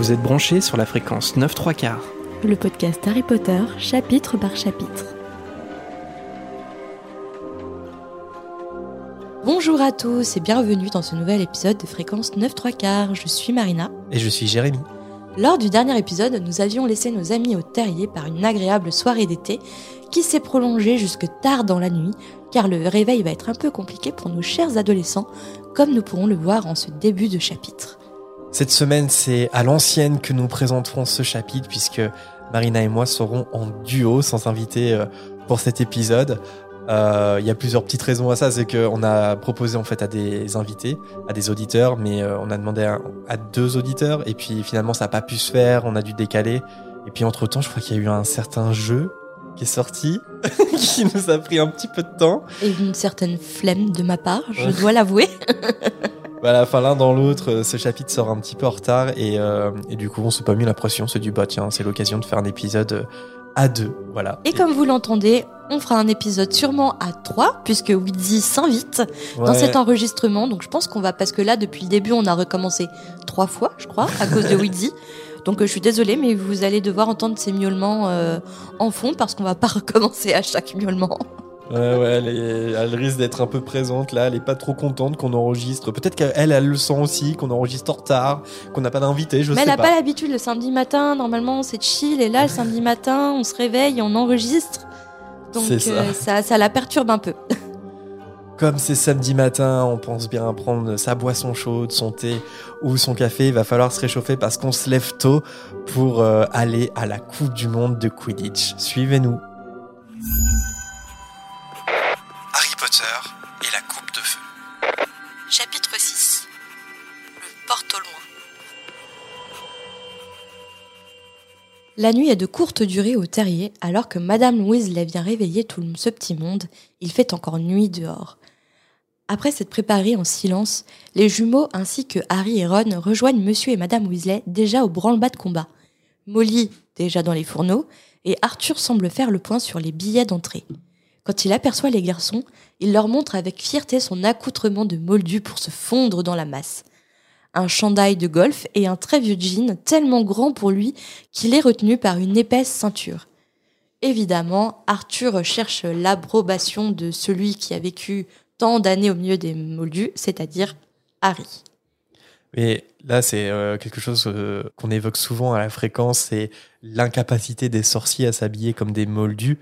Vous êtes branchés sur la fréquence 9 3 quarts. Le podcast Harry Potter, chapitre par chapitre. Bonjour à tous et bienvenue dans ce nouvel épisode de Fréquence 9 3 quarts. Je suis Marina. Et je suis Jérémy. Lors du dernier épisode, nous avions laissé nos amis au terrier par une agréable soirée d'été qui s'est prolongée jusque tard dans la nuit, car le réveil va être un peu compliqué pour nos chers adolescents, comme nous pourrons le voir en ce début de chapitre. Cette semaine, c'est à l'ancienne que nous présenterons ce chapitre, puisque Marina et moi serons en duo sans invité euh, pour cet épisode. Euh, Il y a plusieurs petites raisons à ça, c'est qu'on a proposé en fait à des invités, à des auditeurs, mais euh, on a demandé à, à deux auditeurs, et puis finalement ça n'a pas pu se faire, on a dû décaler. Et puis entre temps, je crois qu'il y a eu un certain jeu qui est sorti, qui nous a pris un petit peu de temps. Et une certaine flemme de ma part, je dois l'avouer. Voilà, enfin l'un dans l'autre, euh, ce chapitre sort un petit peu en retard et, euh, et du coup on s'est pas mis la pression, c'est du bah tiens, c'est l'occasion de faire un épisode euh, à deux, voilà. Et comme vous l'entendez, on fera un épisode sûrement à trois, puisque Wheezy s'invite dans cet enregistrement. Donc je pense qu'on va, parce que là, depuis le début, on a recommencé trois fois, je crois, à cause de Wheezy. Donc euh, je suis désolée, mais vous allez devoir entendre ces miaulements euh, en fond, parce qu'on va pas recommencer à chaque miaulement. Ouais, ouais, elle, est- elle risque d'être un peu présente là, elle est pas trop contente qu'on enregistre. Peut-être qu'elle, elle le sent aussi, qu'on enregistre en retard, qu'on n'a pas d'invité, je mais sais elle n'a pas. pas l'habitude, le samedi matin, normalement c'est chill, et là, le samedi matin, on se réveille, et on enregistre. Donc ça. euh, ça, ça la perturbe un peu. Comme c'est samedi matin, on pense bien prendre sa boisson chaude, son thé ou son café. Il va falloir se réchauffer parce qu'on se lève tôt pour euh, aller à la Coupe du Monde de Quidditch. Suivez-nous. Potter et la Coupe de Feu. Chapitre 6 Le porte au loin. La nuit est de courte durée au terrier, alors que Madame Weasley vient réveiller tout ce petit monde. Il fait encore nuit dehors. Après s'être préparés en silence, les jumeaux ainsi que Harry et Ron rejoignent Monsieur et Madame Weasley déjà au branle-bas de combat. Molly déjà dans les fourneaux, et Arthur semble faire le point sur les billets d'entrée. Quand il aperçoit les garçons, il leur montre avec fierté son accoutrement de moldu pour se fondre dans la masse. Un chandail de golf et un très vieux jean tellement grand pour lui qu'il est retenu par une épaisse ceinture. Évidemment, Arthur cherche l'approbation de celui qui a vécu tant d'années au milieu des moldus, c'est-à-dire Harry. Mais là, c'est euh, quelque chose euh, qu'on évoque souvent à la fréquence, c'est l'incapacité des sorciers à s'habiller comme des moldus.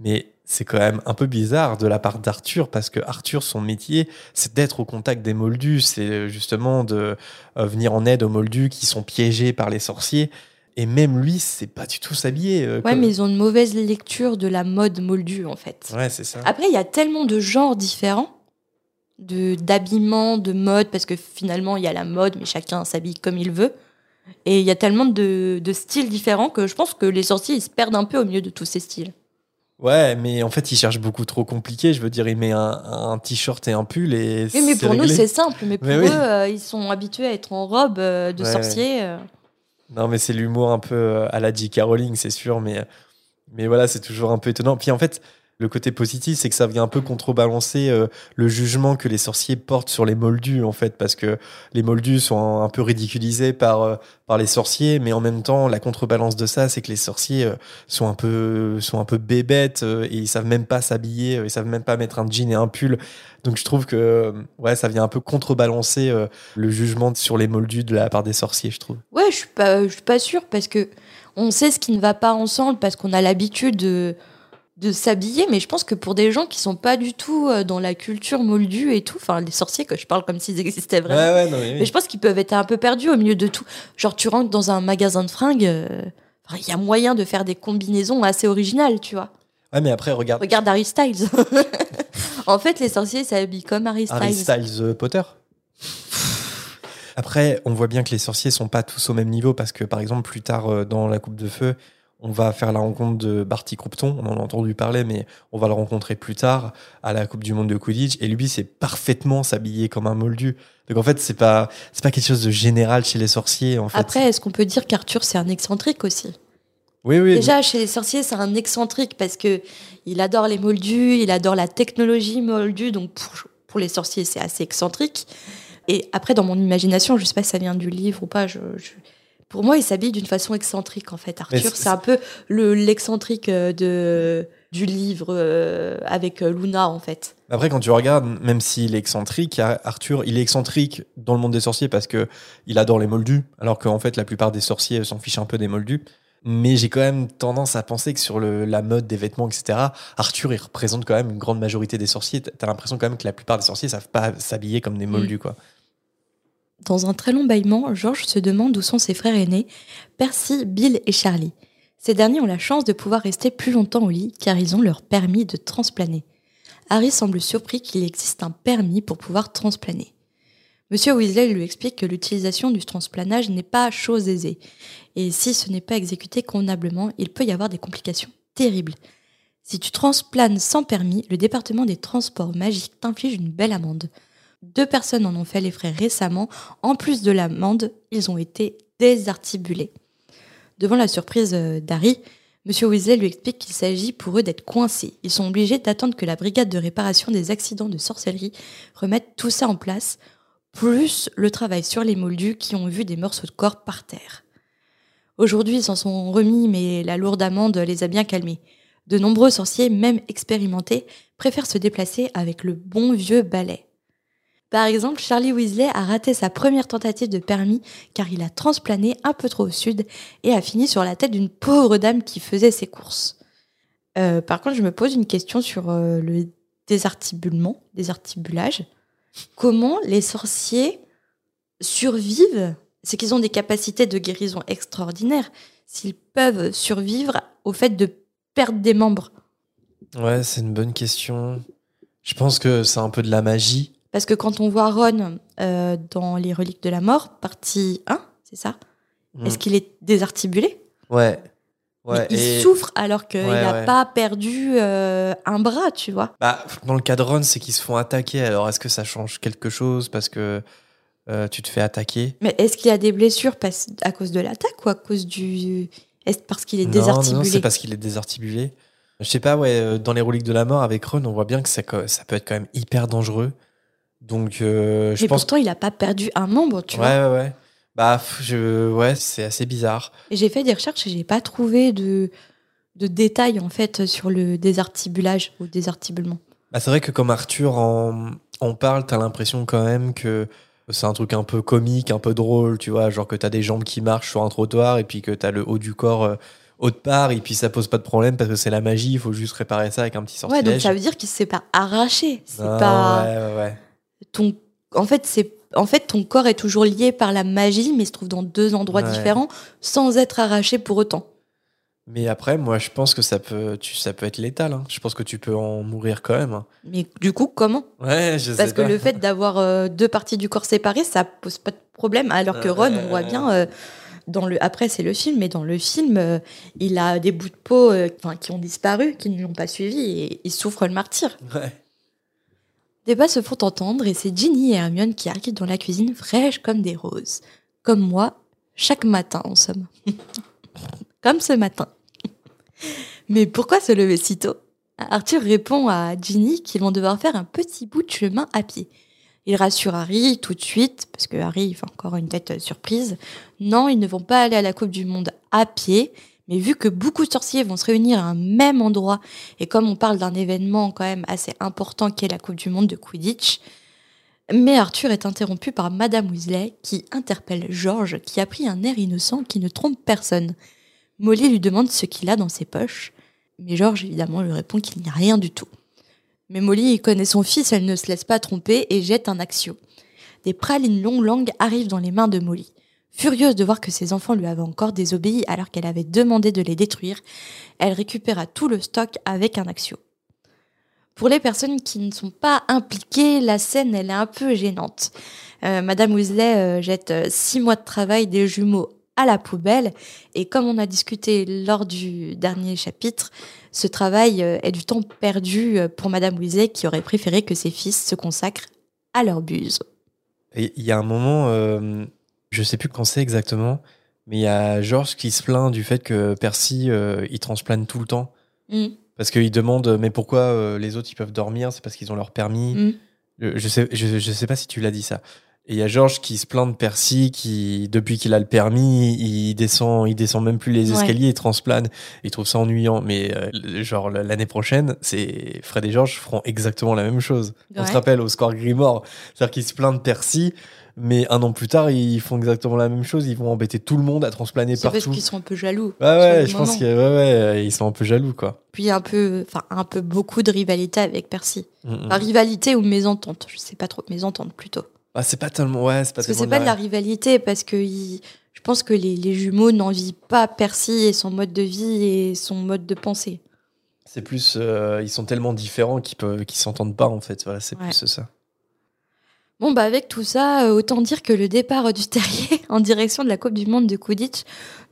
Mais c'est quand même un peu bizarre de la part d'Arthur, parce que Arthur, son métier, c'est d'être au contact des moldus, c'est euh, justement de euh, venir en aide aux moldus qui sont piégés par les sorciers. Et même lui, c'est pas du tout s'habiller. euh, Ouais, comme- mais ils ont une mauvaise lecture de la mode moldue, en fait. Ouais, c'est ça. Après, il y a tellement de genres différents de d'habillement, de mode, parce que finalement, il y a la mode, mais chacun s'habille comme il veut. Et il y a tellement de, de styles différents que je pense que les sorciers, ils se perdent un peu au milieu de tous ces styles. Ouais, mais en fait, il cherche beaucoup trop compliqué. Je veux dire, il met un, un t-shirt et un pull et Oui, mais pour nous, c'est simple. Mais pour Mais eux, oui. euh, ils sont habitués à être en robe euh, de Ouais, sorcier. euh. Non, mais c'est l'humour un peu à la J.K. Rowling, c'est sûr, mais, mais voilà, c'est toujours un peu étonnant. Puis en fait, le côté positif, c'est que ça vient un peu contrebalancer euh, le jugement que les sorciers portent sur les moldus, en fait, parce que les moldus sont un peu ridiculisés par, euh, par les sorciers, mais en même temps, la contrebalance de ça, c'est que les sorciers euh, sont, un peu, sont un peu bébêtes et ils savent même pas s'habiller, ils savent même pas mettre un jean et un pull. Donc je trouve que ça vient un peu contrebalancer le jugement sur les moldus de la part des sorciers, je trouve. Ouais, je suis pas, suis pas sûre parce que on sait ce qui ne va pas ensemble parce qu'on a l'habitude de, de s'habiller, mais je pense que pour des gens qui sont pas du tout euh, dans la culture moldue et tout, enfin les sorciers que je parle comme s'ils existaient vraiment. Ouais, ouais, non, mais oui. Mais je pense qu'ils peuvent être un peu perdus au milieu de tout. Genre, tu rentres dans un magasin de fringues, euh, il y a moyen de faire des combinaisons assez originales, tu vois. Ouais, mais après, regarde. Regarde Harry Styles. en fait, les sorciers s'habillent comme Harry Styles. Harry Styles euh, Potter. Après, on voit bien que les sorciers sont pas tous au même niveau parce que, par exemple, plus tard dans la Coupe de Feu, on va faire la rencontre de Barty Croupton. On en a entendu parler, mais on va le rencontrer plus tard à la Coupe du Monde de Quidditch. Et lui, c'est parfaitement s'habiller comme un moldu. Donc en fait, c'est pas c'est pas quelque chose de général chez les sorciers. En fait. Après, est-ce qu'on peut dire qu'Arthur, c'est un excentrique aussi? Oui, oui. Déjà, chez les sorciers, c'est un excentrique parce que il adore les moldus, il adore la technologie moldue, donc pour, pour les sorciers, c'est assez excentrique. Et après, dans mon imagination, je sais pas si ça vient du livre ou pas, je, je- Pour moi, il s'habille d'une façon excentrique, en fait. Arthur, c'est- un peu le l'excentrique euh, de du livre euh, avec euh, Luna, en fait. Après, quand tu regardes, même s'il est excentrique, Ar- Arthur, il est excentrique dans le monde des sorciers parce que il adore les moldus, alors qu'en fait, la plupart des sorciers s'en fichent un peu des moldus. Mais j'ai quand même tendance à penser que sur le- la mode des vêtements, etc., Arthur, il représente quand même une grande majorité des sorciers. T'as l'impression quand même que la plupart des sorciers savent pas s'habiller comme des moldus, quoi. Dans un très long bâillement, George se demande où sont ses frères aînés, Percy, Bill et Charlie. Ces derniers ont la chance de pouvoir rester plus longtemps au lit car ils ont leur permis de transplaner. Harry semble surpris qu'il existe un permis pour pouvoir transplaner. Monsieur Weasley lui explique que l'utilisation du transplanage n'est pas chose aisée, et si ce n'est pas exécuté convenablement, il peut y avoir des complications terribles. Si tu transplanes sans permis, le département des transports magiques t'inflige une belle amende. Deux personnes en ont fait les frais récemment. En plus de l'amende, ils ont été désarticulés. Devant la surprise euh, d'Harry, Monsieur Weasley lui explique qu'il s'agit pour eux d'être coincés. Ils sont obligés d'attendre que la brigade de réparation des accidents de sorcellerie remette tout ça en place, plus le travail sur les moldus qui ont vu des morceaux de corps par terre. Aujourd'hui, ils s'en sont remis, mais la lourde amende les a bien calmés. De nombreux sorciers, même expérimentés, préfèrent se déplacer avec le bon vieux balai. Par exemple, Charlie Weasley a raté sa première tentative de permis car il a transplané un peu trop au sud et a fini sur la tête d'une pauvre dame qui faisait ses courses. Euh, par contre, je me pose une question sur euh, le désarticulement, désarticulage. Comment les sorciers survivent? C'est qu'ils ont des capacités de guérison extraordinaires. S'ils peuvent survivre au fait de perdre des membres. Ouais, c'est une bonne question. Je pense que c'est un peu de la magie. Parce que quand on voit Ron euh, dans Les Reliques de la Mort, partie 1, c'est ça Mm. Est-ce qu'il est désarticulé? Ouais. Il et- souffre alors qu'il Ouais, n'a ouais. pas perdu euh, un bras, tu vois. Bah, dans le cas de Ron, c'est qu'ils se font attaquer. Alors, est-ce que ça change quelque chose parce que euh, tu te fais attaquer? Mais est-ce qu'il a des blessures à cause de l'attaque ou à cause du. Est-ce parce qu'il est Non, non, non, désarticulé? c'est parce qu'il est désarticulé. Je sais pas, ouais, dans les reliques de la mort avec Ron, on voit bien que ça peut être quand même hyper dangereux. Donc, euh, je Mais pense. pourtant, il n'a pas perdu un membre, tu vois. ouais, ouais, ouais. Bah, je... ouais, c'est assez bizarre. J'ai fait des recherches et j'ai pas trouvé de, de détails en fait sur le désarticulage ou désarticulement. Bah, c'est vrai que comme Arthur en, en parle, t'as l'impression quand même que c'est un truc un peu comique, un peu drôle, tu vois, genre que t'as des jambes qui marchent sur un trottoir et puis que t'as le haut du corps euh, haut de part et puis ça pose pas de problème parce que c'est la magie, il faut juste réparer ça avec un petit Ouais, sortilège. donc ça veut dire qu'il s'est pas arraché. C'est Ah, pas Ouais, ouais, ouais. Ton. En fait, c'est en fait ton corps est toujours lié par la magie, mais il se trouve dans deux endroits Ouais. différents, sans être arraché pour autant. Mais après, moi, je pense que ça peut, tu, ça peut être létal. hein. Je pense que tu peux en mourir quand même. hein. Mais du coup, comment? Ouais, je Parce sais que pas. le fait d'avoir euh, deux parties du corps séparées, ça pose pas de problème. Alors que Ron, on voit bien euh, dans le. Après, c'est le film, mais dans le film, euh, il a des bouts de peau, qui ont disparu, qui ne l'ont pas suivi, et il souffre le martyr. Ouais. Des bas se font entendre, et c'est Ginny et Hermione qui arrivent dans la cuisine fraîches comme des roses. Comme moi, chaque matin, en somme. comme ce matin. Mais pourquoi se lever si tôt? Arthur répond à Ginny qu'ils vont devoir faire un petit bout de chemin à pied. Il rassure Harry tout de suite, parce que Harry fait encore une tête euh, surprise. Non, ils ne vont pas aller à la Coupe du Monde à pied, mais vu que beaucoup de sorciers vont se réunir à un même endroit, et comme on parle d'un événement quand même assez important qui est la Coupe du Monde de Quidditch, mais Arthur est interrompu par Madame Weasley qui interpelle George qui a pris un air innocent qui ne trompe personne. Molly lui demande ce qu'il a dans ses poches, mais George évidemment lui répond qu'il n'y a rien du tout. Mais Molly connaît son fils, elle ne se laisse pas tromper et jette un axio. Des pralines longue langue arrivent dans les mains de Molly. Furieuse de voir que ses enfants lui avaient encore désobéi alors qu'elle avait demandé de les détruire, elle récupéra tout le stock avec un axio. Pour les personnes qui ne sont pas impliquées, la scène elle est un peu gênante. Euh, Madame Weasley euh, jette euh, six mois de travail des jumeaux à la poubelle et comme on a discuté lors du dernier chapitre, ce travail est du temps perdu pour Madame Weasley qui aurait préféré que ses fils se consacrent à leur buse. Il y a un moment, je sais plus quand c'est exactement, mais il y a Georges qui se plaint du fait que Percy, euh, il transplane tout le temps. Mm, Parce qu'il demande, mais pourquoi euh, les autres, ils peuvent dormir? C'est parce qu'ils ont leur permis. mm. Je, je sais, je, je sais pas si tu l'as dit ça. Et il y a Georges qui se plaint de Percy, qui, depuis qu'il a le permis, il descend, il descend même plus les Ouais. escaliers, il transplane. Il trouve ça ennuyant. Mais, euh, genre, l'année prochaine, c'est, Fred et Georges feront exactement la même chose. On se Ouais. rappelle au score Grimoire. C'est-à-dire qu'ils se plaignent de Percy, mais un an plus tard, ils font exactement la même chose. Ils vont embêter tout le monde à transplaner C'est parce partout. qu'ils sont un peu jaloux. Ouais, sur ouais, je pense qu'ils ouais, ouais, ils sont un peu jaloux, quoi. Puis il y a un peu, enfin, un peu beaucoup de rivalité avec Percy. Mm, mm. Enfin, rivalité ou mésentente, je sais pas trop, mésentente plutôt. Ah, c'est pas tellement, ouais, c'est pas Parce que c'est pas de la rivalité, parce que je pense que les, les jumeaux n'envient pas Percy et son mode de vie et son mode de pensée. C'est plus, euh, ils sont tellement différents qu'ils peuvent, qu'ils s'entendent pas en fait. Voilà, c'est Ouais. plus ça. Bon, bah avec tout ça, euh, autant dire que le départ du terrier en direction de la Coupe du Monde de Quidditch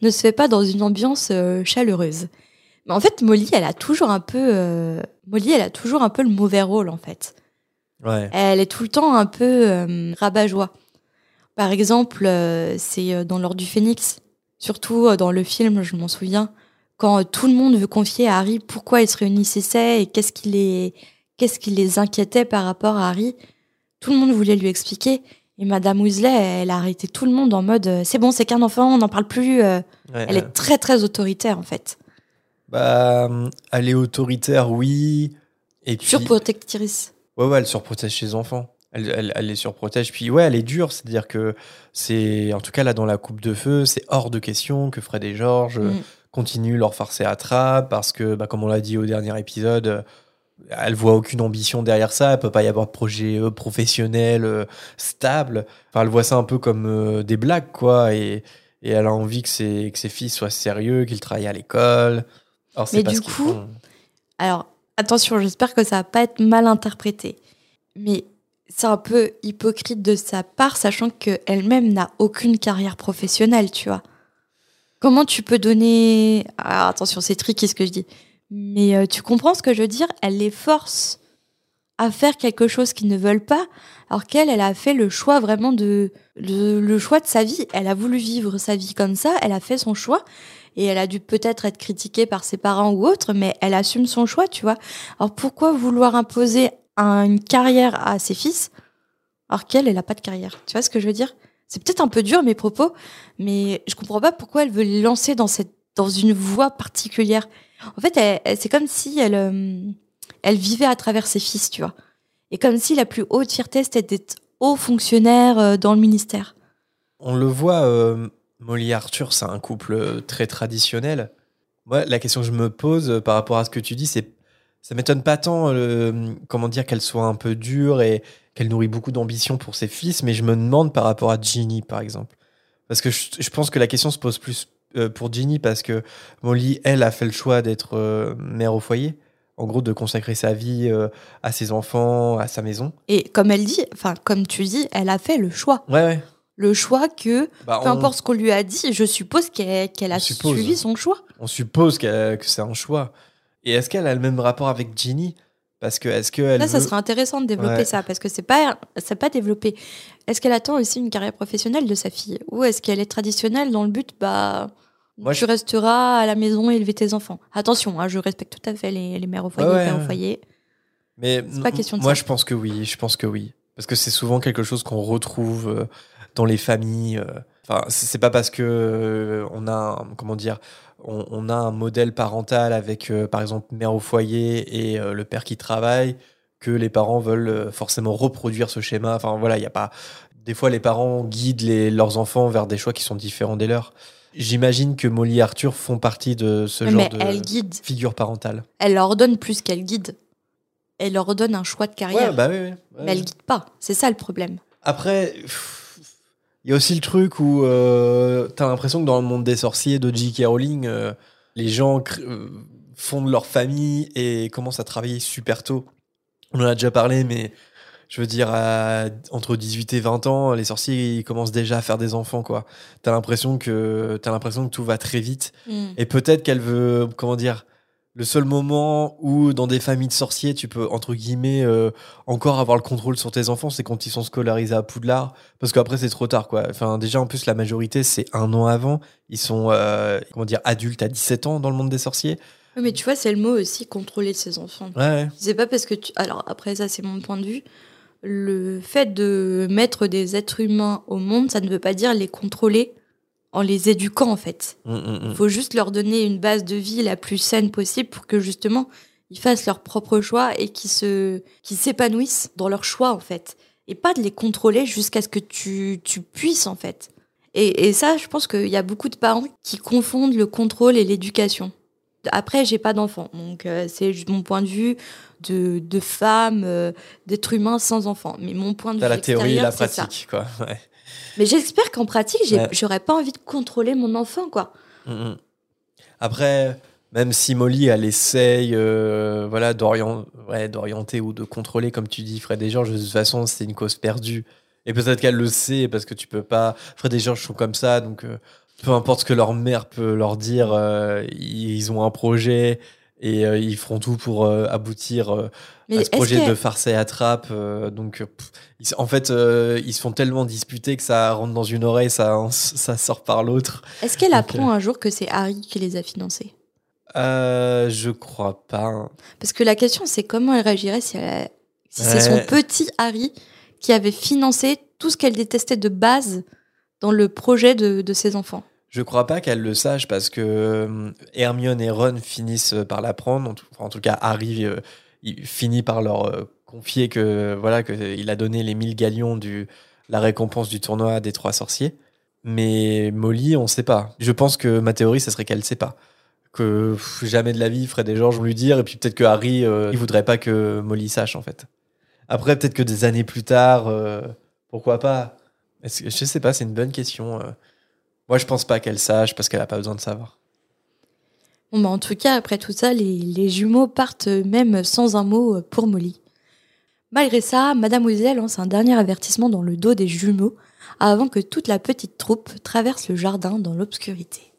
ne se fait pas dans une ambiance euh, chaleureuse. Mais en fait, Molly, elle a toujours un peu, euh, Molly, elle a toujours un peu le mauvais rôle en fait. Ouais. Elle est tout le temps un peu euh, rabat-joie. Par exemple, euh, c'est dans l'Ordre du Phénix, surtout dans le film, je m'en souviens, quand tout le monde veut confier à Harry pourquoi ils se réunissaient et qu'est-ce qui les, qu'est-ce qui les inquiétait par rapport à Harry. Tout le monde voulait lui expliquer. Et Madame Weasley, elle a arrêté tout le monde en mode euh, c'est bon, c'est qu'un enfant, on n'en parle plus. euh. Ouais, Elle ouais. est très très autoritaire en fait. Bah, elle est autoritaire, oui. Et puis, Surprotectrice. ouais, ouais, elle surprotège ses enfants. Elle, elle, elle les surprotège. Puis, ouais, elle est dure. C'est-à-dire que c'est, en tout cas, là, dans la coupe de feu, c'est hors de question que Fred et Georges euh, Mm. continuent leur farce et attrape parce que, bah, comme on l'a dit au dernier épisode, euh, elle voit aucune ambition derrière ça. Il peut pas y avoir de projet euh, professionnel euh, stable. Enfin, elle voit ça un peu comme euh, des blagues, quoi. Et, et elle a envie que ses, que ses fils soient sérieux, qu'ils travaillent à l'école. Alors, c'est Mais pas du ce coup, font. Alors, attention, j'espère que ça va pas être mal interprété. Mais c'est un peu hypocrite de sa part, sachant qu'elle-même n'a aucune carrière professionnelle, tu vois. Comment tu peux donner... Ah, attention, c'est tricky ce que je dis. Mais euh, tu comprends ce que je veux dire? Elle les force à faire quelque chose qu'ils ne veulent pas, alors qu'elle, elle a fait le choix vraiment de... Le, choix de sa vie. Elle a voulu vivre sa vie comme ça, elle a fait son choix, et elle a dû peut-être être critiquée par ses parents ou autres, mais elle assume son choix, tu vois. Alors pourquoi vouloir imposer un- une carrière à ses fils alors qu'elle, elle n'a pas de carrière? Tu vois ce que je veux dire? C'est peut-être un peu dur mes propos, mais je comprends pas pourquoi elle veut les lancer dans, cette, dans une voie particulière. En fait, c'est comme si elle, euh, elle vivait à travers ses fils, tu vois. Et comme si la plus haute fierté, c'était d'être haut fonctionnaire euh, dans le ministère. On le voit, euh, Molly et Arthur, c'est un couple très traditionnel. Moi, la question que je me pose par rapport à ce que tu dis, c'est ça m'étonne pas tant, comment dire, qu'elle soit un peu dure et qu'elle nourrit beaucoup d'ambition pour ses fils, mais je me demande par rapport à Ginny, par exemple. Parce que je pense que la question se pose plus euh, pour Ginny, parce que Molly, elle, a fait le choix d'être euh, mère au foyer, en gros, de consacrer sa vie euh, à ses enfants, à sa maison. Et comme elle dit, enfin, comme tu dis, elle a fait le choix. Ouais, ouais. Le choix que, Bah, peu on- importe ce qu'on lui a dit, je suppose qu'elle qu'elle a suppose. suivi son choix. on suppose qu'elle- que c'est un choix. Et est-ce qu'elle a le même rapport avec Ginny Parce que est-ce qu'elle Là, ça veut- serait intéressant de développer Ouais. ça, parce que c'est pas, c'est pas développé. Est-ce qu'elle attend aussi une carrière professionnelle de sa fille? Ou est-ce qu'elle est traditionnelle dans le but, bah, Moi, tu je- resteras à la maison et élever tes enfants Attention, hein, je respecte tout à fait les, les mères au foyer, Ouais, les ouais, au foyer. Mais C'est pas question de moi, ça. je pense que oui. Je pense que oui. Parce que c'est souvent quelque chose qu'on retrouve euh, dans les familles. euh. Enfin, c'est pas parce que euh, on a, un- comment dire, on, on a un modèle parental avec, par exemple, mère au foyer et le père qui travaille que les parents veulent forcément reproduire ce schéma. Enfin, voilà, il y a pas. Des fois, les parents guident les- leurs enfants vers des choix qui sont différents des leurs. J'imagine que Molly et Arthur font partie de ce genre de elle guide. figure parentale. Elle leur donne plus qu'elle guide. Elle leur donne un choix de carrière. Ouais, bah oui, oui. Ouais. Mais elle guide pas. C'est ça le problème. Après, il y a aussi le truc où euh, t'as l'impression que dans le monde des sorciers de J.K. Rowling, euh, les gens euh, fondent leur famille et commencent à travailler super tôt. On en a déjà parlé, mais je veux dire, à- entre 18 et 20 ans, les sorciers ils commencent déjà à faire des enfants, quoi. T'as l'impression que t'as l'impression que tout va très vite. Et peut-être qu'elle veut, comment dire, le seul moment où dans des familles de sorciers, tu peux, entre guillemets, euh, encore avoir le contrôle sur tes enfants, c'est quand ils sont scolarisés à Poudlard. Parce qu'après, c'est trop tard, quoi. Enfin, déjà, en plus, la majorité, c'est un an avant. Ils sont, euh, comment dire, adultes à 17 ans dans le monde des sorciers. Oui, Mais tu vois, c'est le mot aussi, contrôler ses enfants. Ouais. C'est pas parce que tu. Alors, après, ça, c'est mon point de vue. Le fait de mettre des êtres humains au monde, ça ne veut pas dire les contrôler en les éduquant en fait. Mm, mm, Il mm. faut juste leur donner une base de vie la plus saine possible pour que justement ils fassent leur propre choix et qu'ils se qu'ils s'épanouissent dans leur choix en fait et pas de les contrôler jusqu'à ce que tu, tu puisses en fait. Et, et ça, je pense qu'il y a beaucoup de parents qui confondent le contrôle et l'éducation. Après, j'ai pas d'enfant, donc euh, c'est juste mon point de vue de, de femme, euh, d'être humain sans enfant. Mais mon point de vue la théorie et la ça. pratique, quoi. Ouais. Mais j'espère qu'en pratique, Ouais. j'aurais pas envie de contrôler mon enfant, quoi. Mm, mm. Après, même si Molly, elle essaye euh, voilà, ouais, d'orienter ou de contrôler, comme tu dis, Fred et Georges, de toute façon, c'est une cause perdue. Et peut-être qu'elle le sait, parce que tu peux pas. Fred et Georges sont comme ça, donc euh, peu importe ce que leur mère peut leur dire, euh, ils ont un projet et euh, ils feront tout pour euh, aboutir euh, à ce projet que- de farce et attrape. donc, pff, ils- en fait, ils se font tellement disputer que ça rentre dans une oreille, ça, ça sort par l'autre. Est-ce qu'elle apprend un jour que c'est Harry qui les a financés? Euh, je crois pas. Parce que la question, c'est comment elle réagirait si, elle- si c'est son petit Harry qui avait financé tout ce qu'elle détestait de base dans le projet de, de ses enfants? Je crois pas qu'elle le sache parce que euh, Hermione et Ron finissent par l'apprendre. En, tout- cas, Harry euh, finit par leur euh, confier que voilà que il a donné les 1000 galions du la récompense du tournoi des trois sorciers. Mais Molly, on sait pas. Je pense que ma théorie, ce serait qu'elle sait pas. Que jamais de la vie, Fred et Georges vont lui dire. Et puis peut-être que Harry, euh, il voudrait pas que Molly sache en fait. Après, peut-être que des années plus tard, pourquoi pas que- Je sais pas, c'est une bonne question. Moi, je pense pas qu'elle sache parce qu'elle a pas besoin de savoir. Bon, bah, en tout cas, après tout ça, les, les jumeaux partent même sans un mot pour Molly. Malgré ça, Madame Weasley lance un dernier avertissement dans le dos des jumeaux avant que toute la petite troupe traverse le jardin dans l'obscurité.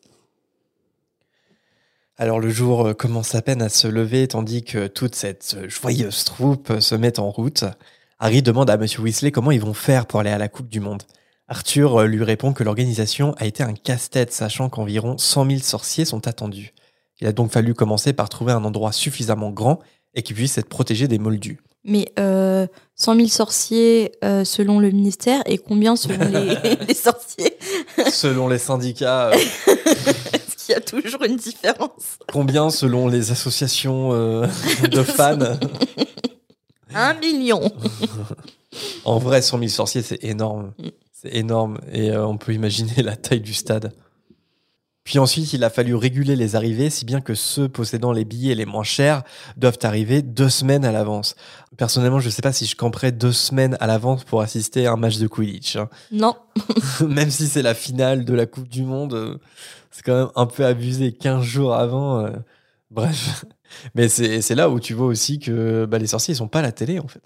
Alors le jour euh, commence à peine à se lever tandis que toute cette euh, joyeuse troupe se met en route. Harry demande à Monsieur Weasley comment ils vont faire pour aller à la Coupe du Monde. Arthur euh, lui répond que l'organisation a été un casse-tête sachant qu'environ 100 000 sorciers sont attendus. Il a donc fallu commencer par trouver un endroit suffisamment grand et qui puisse être protégé des moldus. Mais euh, 100 000 sorciers euh, selon le ministère et combien selon les, les sorciers? Selon les syndicats, euh, Est-ce qu'il y a toujours une différence combien selon les associations euh, de fans? Un million En vrai, 100 000 sorciers, c'est énorme. C'est énorme. Et euh, on peut imaginer la taille du stade. Puis ensuite, il a fallu réguler les arrivées, si bien que ceux possédant les billets les moins chers doivent arriver deux semaines à l'avance. Personnellement, je ne sais pas si je camperais deux semaines à l'avance pour assister à un match de Quidditch. hein. Non. Même si c'est la finale de la Coupe du Monde, euh, c'est quand même un peu abusé. 15 jours avant. euh, Bref. Mais c'est c'est là où tu vois aussi que bah, les sorciers, ils sont pas à la télé, en fait.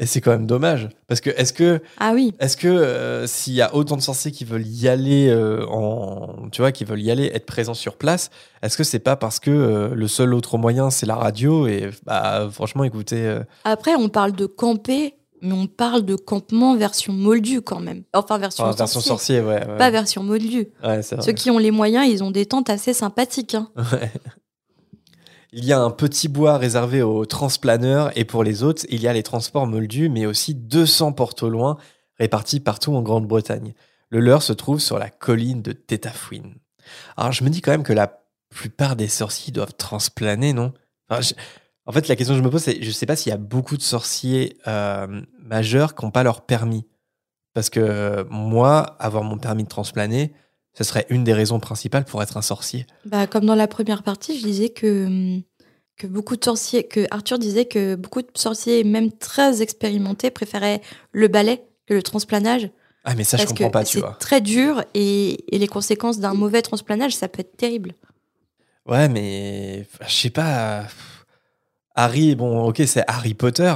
Et c'est quand même dommage. Parce que est-ce que Ah oui. est-ce que euh, s'il y a autant de sorciers qui veulent y aller euh, en tu vois qui veulent y aller être présents sur place, est-ce que c'est pas parce que euh, le seul autre moyen c'est la radio et bah franchement écoutez Après, on parle de camper, mais on parle de campement version moldu quand même. Enfin, version, sorcier, sorcier ouais, ouais. Pas version moldu. Ouais. Ceux qui ont les moyens, ils ont des tentes assez sympathiques. hein. Ouais. Il y a un petit bois réservé aux transplaneurs et pour les autres, il y a les transports moldus, mais aussi 200 portes au loin répartis partout en Grande-Bretagne. Le leur se trouve sur la colline de Tétafouine. Alors je me dis quand même que la plupart des sorciers doivent transplaner, non? En fait, la question que je me pose, c'est je sais pas s'il y a beaucoup de sorciers euh, majeurs qui n'ont pas leur permis. Parce que moi, avoir mon permis de transplaner, ce serait une des raisons principales pour être un sorcier. Bah, comme dans la première partie, je disais que, que beaucoup de sorciers, que Arthur disait que beaucoup de sorciers, même très expérimentés, préféraient le balai que le transplanage. Ah, mais ça, je parce comprends que pas, tu c'est vois. très dur et, et les conséquences d'un mauvais transplanage, ça peut être terrible. Ouais, mais je sais pas. Harry, bon, ok, c'est Harry Potter,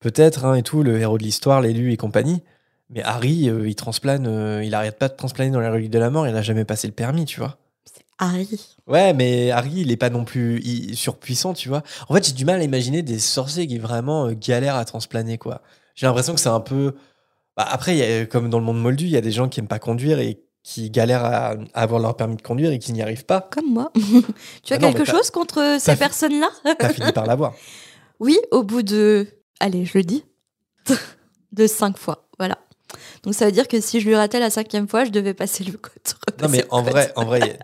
peut-être, hein, et tout, le héros de l'histoire, l'élu et compagnie. Mais Harry, euh, il transplane, euh, il arrête pas de transplaner dans les reliques de la mort, il a jamais passé le permis, tu vois. Harry. Ouais, mais Harry, il est pas non plus il- surpuissant, tu vois. En fait, j'ai du mal à imaginer des sorciers qui vraiment euh, galèrent à transplaner, quoi. J'ai l'impression que c'est un peu. Bah, après, il y a- comme dans le monde moldu, il y a des gens qui aiment pas conduire et qui galèrent à, à avoir leur permis de conduire et qui n'y arrivent pas. Comme moi. tu as Ah non, quelque chose contre ces personnes-là? T'as fini par l'avoir. Oui, au bout de... Allez, je le dis. De cinq fois, voilà. Donc ça veut dire que si je lui ratais la cinquième fois, je devais passer le code. Non, mais en vrai, en vrai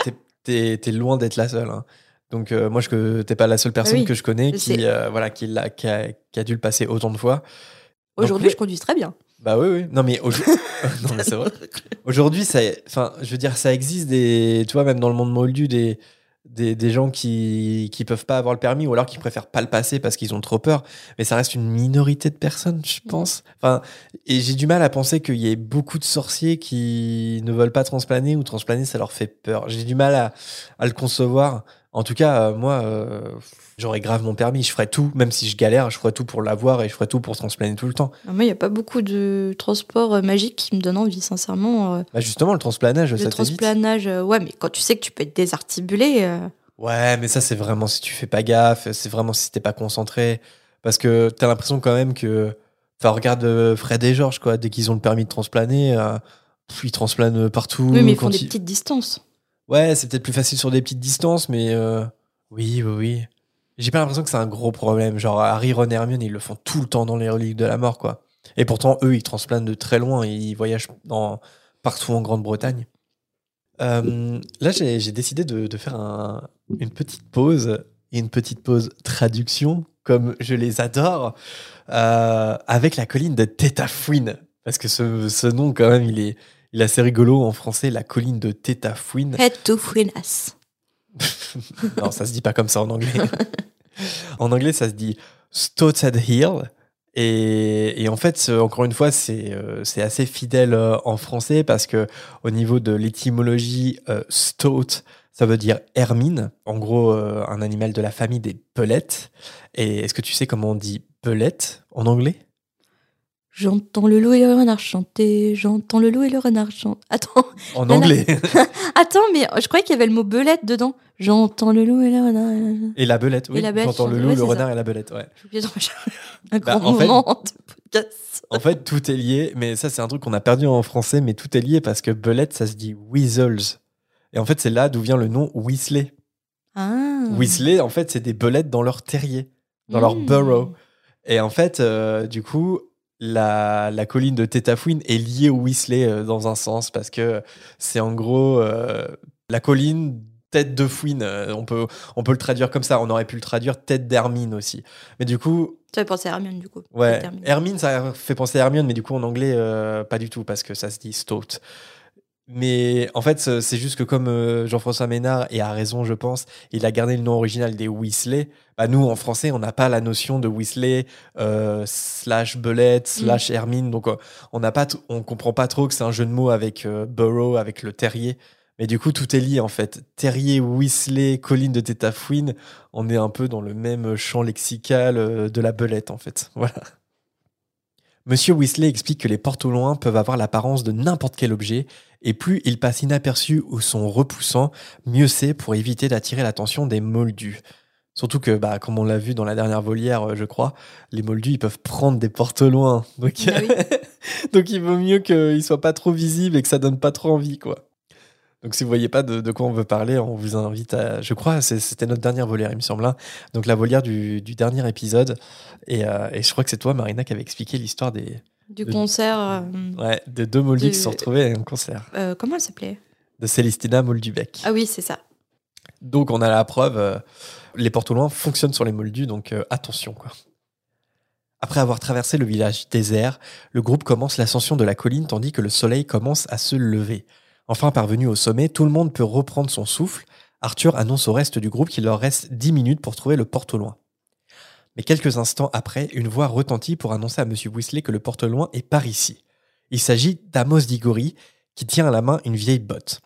t'es- loin d'être la seule. hein. Donc, euh, moi, je t'es pas la seule personne Oui, que je connais je qui, euh, voilà, qui, a, qui a dû le passer autant de fois. Aujourd'hui, je conduis très bien. Bah oui, oui. Non, mais, aujourd- non, mais c'est vrai. Aujourd'hui, ça, enfin, je veux dire, ça existe des, tu vois, même dans le monde moldu, des, des, des gens qui, qui peuvent pas avoir le permis ou alors qui préfèrent pas le passer parce qu'ils ont trop peur. Mais ça reste une minorité de personnes, je pense. Enfin, et j'ai du mal à penser qu'il y ait beaucoup de sorciers qui ne veulent pas transplaner ou transplaner, ça leur fait peur. J'ai du mal à, à le concevoir. En tout cas, euh, moi, euh, j'aurais grave mon permis. Je ferais tout, même si je galère, je ferais tout pour l'avoir et je ferais tout pour transplaner tout le temps. Non, Moi, il n'y a pas beaucoup de transports euh, magiques qui me donnent envie, sincèrement. Bah justement, le transplanage, le ça t'évite. transplanage, ouais, mais quand tu sais que tu peux être désarticulé, Ouais, mais ça, c'est vraiment si tu fais pas gaffe, c'est vraiment si t'es pas concentré. Parce que t'as l'impression quand même que. Enfin, regarde Fred et Georges, quoi. Dès qu'ils ont le permis de transplaner, euh, ils transplanent partout. oui, mais ils font des petites distances. Ouais, c'est peut-être plus facile sur des petites distances, mais. euh, Oui, oui, oui. J'ai pas l'impression que c'est un gros problème. Genre, Harry, Ron et Hermione, ils le font tout le temps dans les reliques de la mort, quoi. Et pourtant, eux, ils transplantent de très loin. Ils voyagent partout en Grande-Bretagne. Euh, là, j'ai décidé de, faire un- une petite pause une petite pause traduction, comme je les adore, euh, avec la colline de Tétafouine. Parce que ce nom, quand même, il est, il est assez rigolo en français, la colline de Tétafouine. Fuenas. non, ça se dit pas comme ça en anglais. en anglais, ça se dit Stouted Hill. Et, et en fait, encore une fois, c'est euh, assez fidèle euh, en français parce que au niveau de l'étymologie, euh, stout, ça veut dire hermine. En gros, euh, un animal de la famille des pelettes. Et est-ce que tu sais comment on dit belette en anglais? J'entends le loup et le renard chanter, j'entends le loup et le renard chanter. Attends, En Là, là. anglais. attends, mais je croyais qu'il y avait le mot belette dedans. J'entends le loup et le renard. et la belette, oui. J'entends le loup, le ça. renard et la belette, ouais. Un Bah, grand en fait- moment de podcast. En fait, tout est lié, mais ça, c'est un truc qu'on a perdu en français, mais tout est lié parce que belette, ça se dit weasels. Et en fait, c'est là d'où vient le nom Weasley. Ah. Weasley, en fait, c'est des belettes dans leur terrier, dans leur Mmh. burrow. Et en fait, euh, du coup, la, la colline de Tétafouine est liée au Weasley euh, dans un sens parce que c'est en gros euh, la colline tête de fouine. Euh, on, peut, on peut le traduire comme ça. On aurait pu le traduire tête d'Hermine aussi. Mais du coup, Tu avais pensé à Hermione, du coup. Ouais. Hermine, ça fait penser à Hermione, mais du coup en anglais, euh, pas du tout, parce que ça se dit stout. Mais en fait, c'est juste que comme euh, Jean-François Ménard, et a raison, je pense, il a gardé le nom original des Weasley, bah nous, en français, on n'a pas la notion de Weasley euh, slash Belette slash Hermine, donc euh, on n'a pas, on comprend pas trop que c'est un jeu de mots avec euh, Burrow, avec le terrier. Mais du coup, tout est lié en fait. Terrier, Weasley, colline de Tétafouine, on est un peu dans le même champ lexical de la belette en fait. Voilà. Monsieur Weasley explique que les portes au loin peuvent avoir l'apparence de n'importe quel objet, et plus ils passent inaperçus ou sont repoussants, mieux c'est pour éviter d'attirer l'attention des moldus. Surtout que, bah, comme on l'a vu dans la dernière volière, euh, je crois, les moldus, ils peuvent prendre des portes loin. Donc, Ah oui. donc il vaut mieux qu'ils soient pas trop visibles et que ça donne pas trop envie, quoi. Donc si vous voyez pas de, de quoi on veut parler, on vous invite à... Je crois c'était notre dernière volière, il me semble. hein. Donc la volière du, du dernier épisode. Et, euh, et je crois que c'est toi, Marina, qui avait expliqué l'histoire des, Du de- concert. euh, ouais, des deux moldus qui se sont retrouvés à un concert. euh, comment elle s'appelait? De Célestina Moldubec. Ah oui, c'est ça. Donc on a la preuve, euh, les portes au loin fonctionnent sur les moldus, donc attention quoi. Après avoir traversé le village désert, le groupe commence l'ascension de la colline tandis que le soleil commence à se lever. Enfin parvenu au sommet, tout le monde peut reprendre son souffle. Arthur annonce au reste du groupe qu'il leur reste 10 minutes pour trouver le porte au loin. Mais quelques instants après, une voix retentit pour annoncer à Monsieur Weasley que le porte au loin est par ici. Il s'agit d'Amos Diggory, qui tient à la main une vieille botte.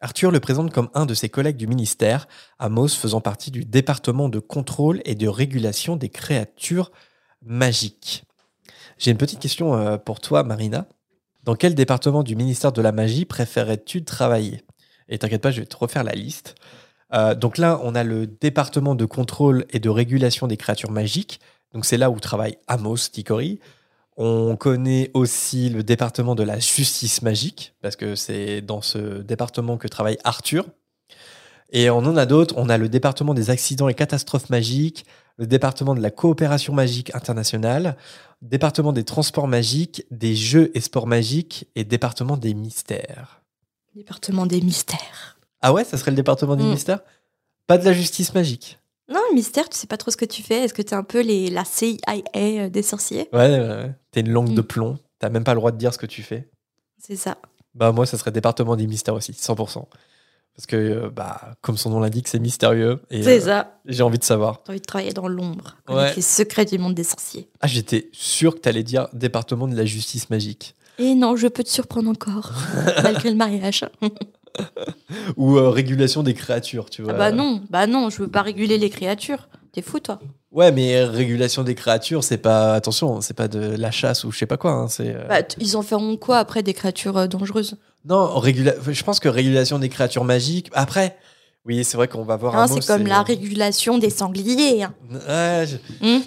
Arthur le présente comme un de ses collègues du ministère, Amos faisant partie du département de contrôle et de régulation des créatures magiques. J'ai une petite question euh, pour toi, Marina. Dans quel département du ministère de la magie préférerais-tu travailler? Et t'inquiète pas, je vais te refaire la liste. Euh, donc là, on a le département de contrôle et de régulation des créatures magiques. Donc c'est là où travaille Amos Ticori. On connaît aussi le département de la justice magique, parce que c'est dans ce département que travaille Arthur. Et on en a d'autres. On a le département des accidents et catastrophes magiques, le département de la coopération magique internationale. département des transports magiques, des jeux et sports magiques et département des mystères. Département des mystères. Ah ouais, ça serait le département des Mm. mystères Pas de la justice magique. Non, mystère, tu sais pas trop ce que tu fais. Est-ce que t'es un peu les, la CIA euh, des sorciers? Ouais, ouais, ouais. T'es une langue de Mm. plomb. T'as même pas le droit de dire ce que tu fais. C'est ça. Bah moi, ça serait département des mystères aussi, 100%. Parce que, euh, bah, comme son nom l'indique, c'est mystérieux. C'est euh, ça. j'ai envie de savoir. T'as envie de travailler dans l'ombre, connaître Ouais. les secrets du monde des sorciers. Ah, j'étais sûr que t'allais dire département de la justice magique. Et non, je peux te surprendre encore, malgré le mariage. Ou euh, régulation des créatures, tu vois. Ah bah non, bah non, je veux pas réguler les créatures. T'es fou, toi Ouais, mais régulation des créatures, c'est pas. Attention, c'est pas de la chasse ou je sais pas quoi. hein, c'est. euh, bah, Ils en feront quoi après des créatures euh, dangereuses? Non, régula... je pense que régulation des créatures magiques. Après, oui, c'est vrai qu'on va voir un Hein, C'est comme la régulation des sangliers. hein. Ouais, je- Hum,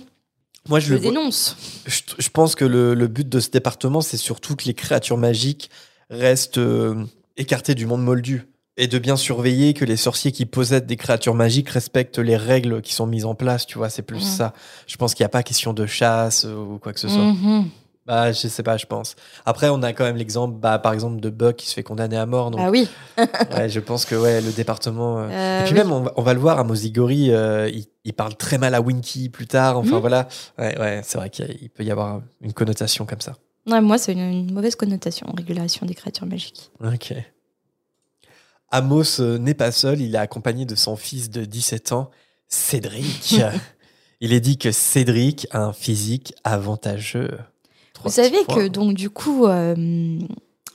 Moi, je, je le dénonce. je, je pense que le, le but de ce département, c'est surtout que les créatures magiques restent euh, écartées du monde moldu. Et de bien surveiller que les sorciers qui possèdent des créatures magiques respectent les règles qui sont mises en place, tu vois, c'est plus ça. Je pense qu'il n'y a pas question de chasse euh, ou quoi que ce soit. Mhm. Bah, je sais pas, je pense. Après, on a quand même l'exemple, bah, par exemple, de Buck qui se fait condamner à mort. Donc, Ah oui. ouais, je pense que ouais, le département. euh, Euh, Et puis oui. même, on va, on va le voir à Mosigori, euh, il, il parle très mal à Winky plus tard. Enfin Mhm. voilà. Ouais, ouais, c'est vrai qu'il peut y avoir une connotation comme ça. Ouais, moi, c'est une, une mauvaise connotation, régulation des créatures magiques. Ok. Amos euh, n'est pas seul, il est accompagné de son fils de 17 ans, Cédric. il est dit que Cédric a un physique avantageux. Trois Vous savez que, donc, du coup, euh,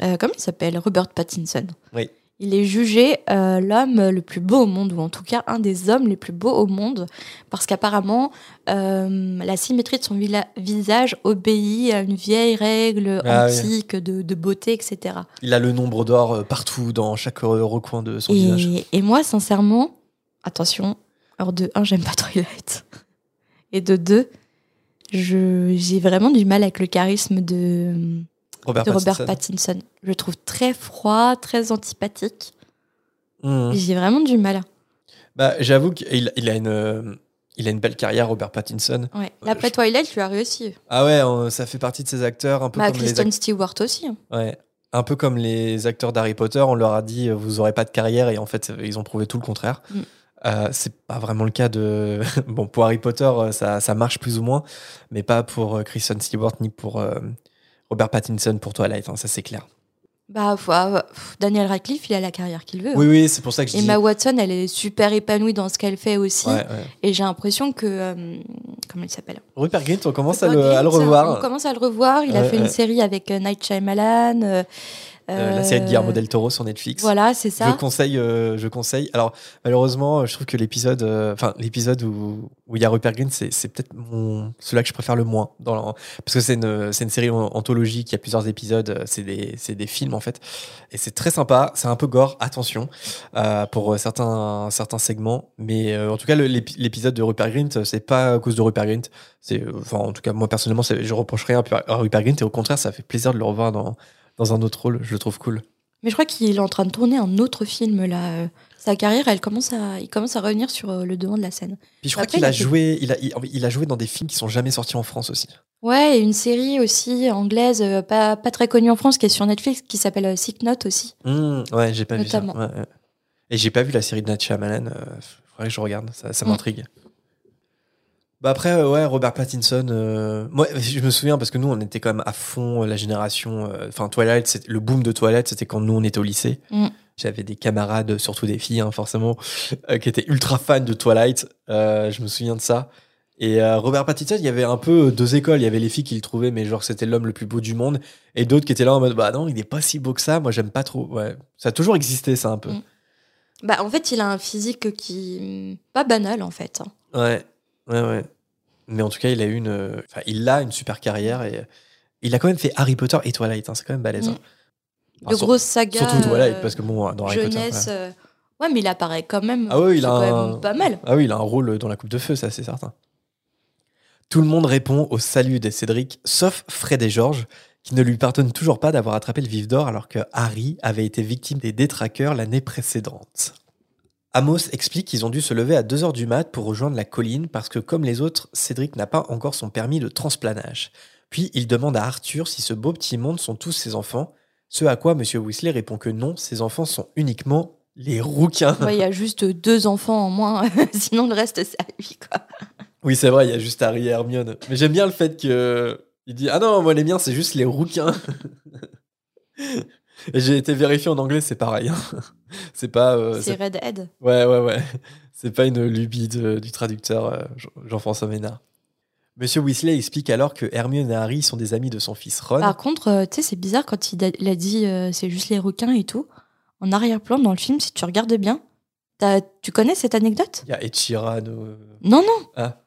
euh, comment il s'appelle? Robert Pattinson. Oui. Il est jugé euh, l'homme le plus beau au monde, ou en tout cas un des hommes les plus beaux au monde, parce qu'apparemment, euh, la symétrie de son visage obéit à une vieille règle Ah oui. antique de, de beauté, etc. Il a le nombre d'or euh, partout, dans chaque recoin de son visage. Et, moi, sincèrement, attention, alors de un, j'aime pas Twilight. Et de deux, je- j'ai vraiment du mal avec le charisme de, Robert de Robert Pattinson. Pattinson. Je le trouve très froid, très antipathique. Mhm. J'ai vraiment du mal. Bah, j'avoue qu'il il a une, euh, il a une belle carrière, Robert Pattinson. Ouais. Euh, Après Twilight, tu as réussi. Ah ouais, on- ça fait partie de ces acteurs un peu Bah, comme les Kristen ac- Stewart aussi. hein. ouais, un peu comme les acteurs d'Harry Potter. On leur a dit euh, vous aurez pas de carrière et en fait ils ont prouvé tout le contraire. Mm. Euh, c'est pas vraiment le cas de bon pour Harry Potter ça, ça marche plus ou moins, mais pas pour Kristen Stewart ni pour euh, Robert Pattinson pour Twilight. hein, ça c'est clair. Bah, ah, pff, Daniel Radcliffe, il a la carrière qu'il veut. hein. Oui oui, c'est pour ça que je dis. Emma Watson, elle est super épanouie dans ce qu'elle fait aussi. Ouais, ouais. Et j'ai l'impression que. euh, comment il s'appelle? Rupert Grint, on commence à le, à le Grint, On revoir. commence à le revoir. Il a fait une série avec euh, Night Shyamalan. euh, Euh, la série de Guillermo del Toro sur Netflix. Voilà, c'est Je ça. conseille, euh, je conseille. Alors malheureusement, je trouve que l'épisode, euh, enfin l'épisode où où il y a Rupert Grint, c'est c'est peut-être mon celui que je préfère le moins dans la- parce que c'est une c'est une série an- anthologique, il y a plusieurs épisodes, euh, c'est des c'est des films en fait, et c'est très sympa. C'est un peu gore, attention euh, pour certains certains segments, mais euh, en tout cas l'épisode de Rupert Grint, euh, c'est pas à cause de Rupert Grint. C'est euh, enfin en tout cas moi personnellement, je reproche rien à Rupert Grint et au contraire, ça fait plaisir de le revoir dans dans un autre rôle. Je le trouve cool. Mais je crois qu'il est en train de tourner un autre film là. Sa carrière, elle commence à, il commence à revenir sur euh, le devant de la scène. Puis je crois qu'il il a fait- joué, il a, il, il a joué dans des films qui sont jamais sortis en France aussi. Ouais, et une série aussi anglaise, euh, pas, pas très connue en France, qui est sur Netflix, qui s'appelle euh, Sick Note aussi. Mmh, ouais, j'ai pas Notamment. vu ça. Ouais, ouais. Et j'ai pas vu la série de Nat Shyamalan. Euh, faudrait que je regarde, ça, ça m'intrigue. Bah après, euh, ouais, Robert Pattinson. euh, moi, je me souviens parce que nous, on était quand même à fond euh, la génération. euh, Enfin, Twilight, le boom de Twilight, c'était quand nous on était au lycée. Mm. J'avais des camarades, surtout des filles, hein, forcément, euh, qui étaient ultra fans de Twilight. Je me souviens de ça. Et Robert Pattinson, il y avait un peu deux écoles. Il y avait les filles qui le trouvaient, mais genre c'était l'homme le plus beau du monde, et d'autres qui étaient là en mode bah non, il est pas si beau que ça. Moi, j'aime pas trop. Ouais, ça a toujours existé ça un peu. Mm. Bah, en fait, il a un physique qui. pas banal en fait. hein. Ouais, ouais, ouais. Mais en tout cas, il a une, euh, enfin, il a une super carrière et euh, il a quand même fait Harry Potter et Twilight. hein, c'est quand même balèze. Hein. De Enfin, grosses sagas. Surtout Twilight, euh, parce que bon, dans Harry Potter. jeunesse. voilà. euh, Ouais, mais il apparaît quand même. Ah oui, il a quand un- même pas mal. Ah oui, il a un rôle dans la Coupe de Feu, ça c'est certain. Tout le monde répond au salut de Cédric, sauf Fred et George, qui ne lui pardonnent toujours pas d'avoir attrapé le vif d'or alors que Harry avait été victime des détraqueurs l'année précédente. Amos explique qu'ils ont dû se lever à 2h du mat pour rejoindre la colline parce que, comme les autres, Cédric n'a pas encore son permis de transplanage. Puis il demande à Arthur si ce beau petit monde sont tous ses enfants, ce à quoi Monsieur Weasley répond que non, ses enfants sont uniquement les rouquins. Ouais, Il y a juste deux enfants en moins, sinon le reste c'est à lui. Quoi. Oui, c'est vrai, il y a juste Harry et Hermione. Mais j'aime bien le fait que il dit ah non, moi les miens c'est juste les rouquins. J'ai été vérifié en anglais, c'est pareil. hein. C'est pas. euh, c'est Redhead. Ouais, ouais, ouais. C'est pas une lubie de- du traducteur euh, Jean- Jean-François Ménard. Monsieur Weasley explique alors que Hermione et Harry sont des amis de son fils Ron. Par contre, euh, tu sais, c'est bizarre quand il a, il a dit euh, c'est juste les requins et tout. En arrière-plan, dans le film, si tu regardes bien, tu connais cette anecdote? Il y a Ed Sheeran. euh, Non, non. Ah.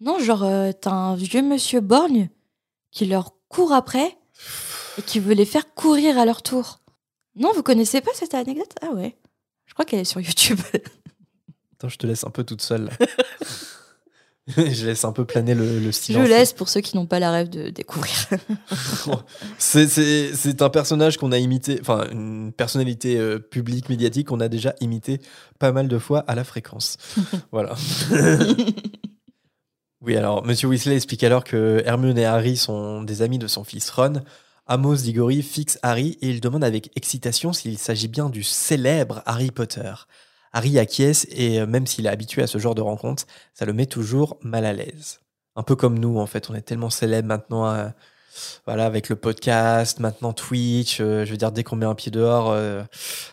Non, genre, euh, t'as un vieux monsieur borgne qui leur court après et qui veut les faire courir à leur tour. Non, vous connaissez pas cette anecdote? Ah ouais. Je crois qu'elle est sur YouTube. Attends, je te laisse un peu toute seule. je laisse un peu planer le, le Je silence. laisse pour ceux qui n'ont pas la rêve de découvrir. C'est un personnage qu'on a imité, enfin une personnalité euh, publique, médiatique qu'on a déjà imité pas mal de fois à la fréquence. voilà. oui, alors Monsieur Weasley explique alors que Hermione et Harry sont des amis de son fils Ron. Amos Diggory fixe Harry et il demande avec excitation s'il s'agit bien du célèbre Harry Potter. Harry acquiesce et euh, même s'il est habitué à ce genre de rencontre, ça le met toujours mal à l'aise. Un peu comme nous en fait, on est tellement célèbre maintenant euh, voilà, avec le podcast, maintenant Twitch, euh, je veux dire, dès qu'on met un pied dehors, euh,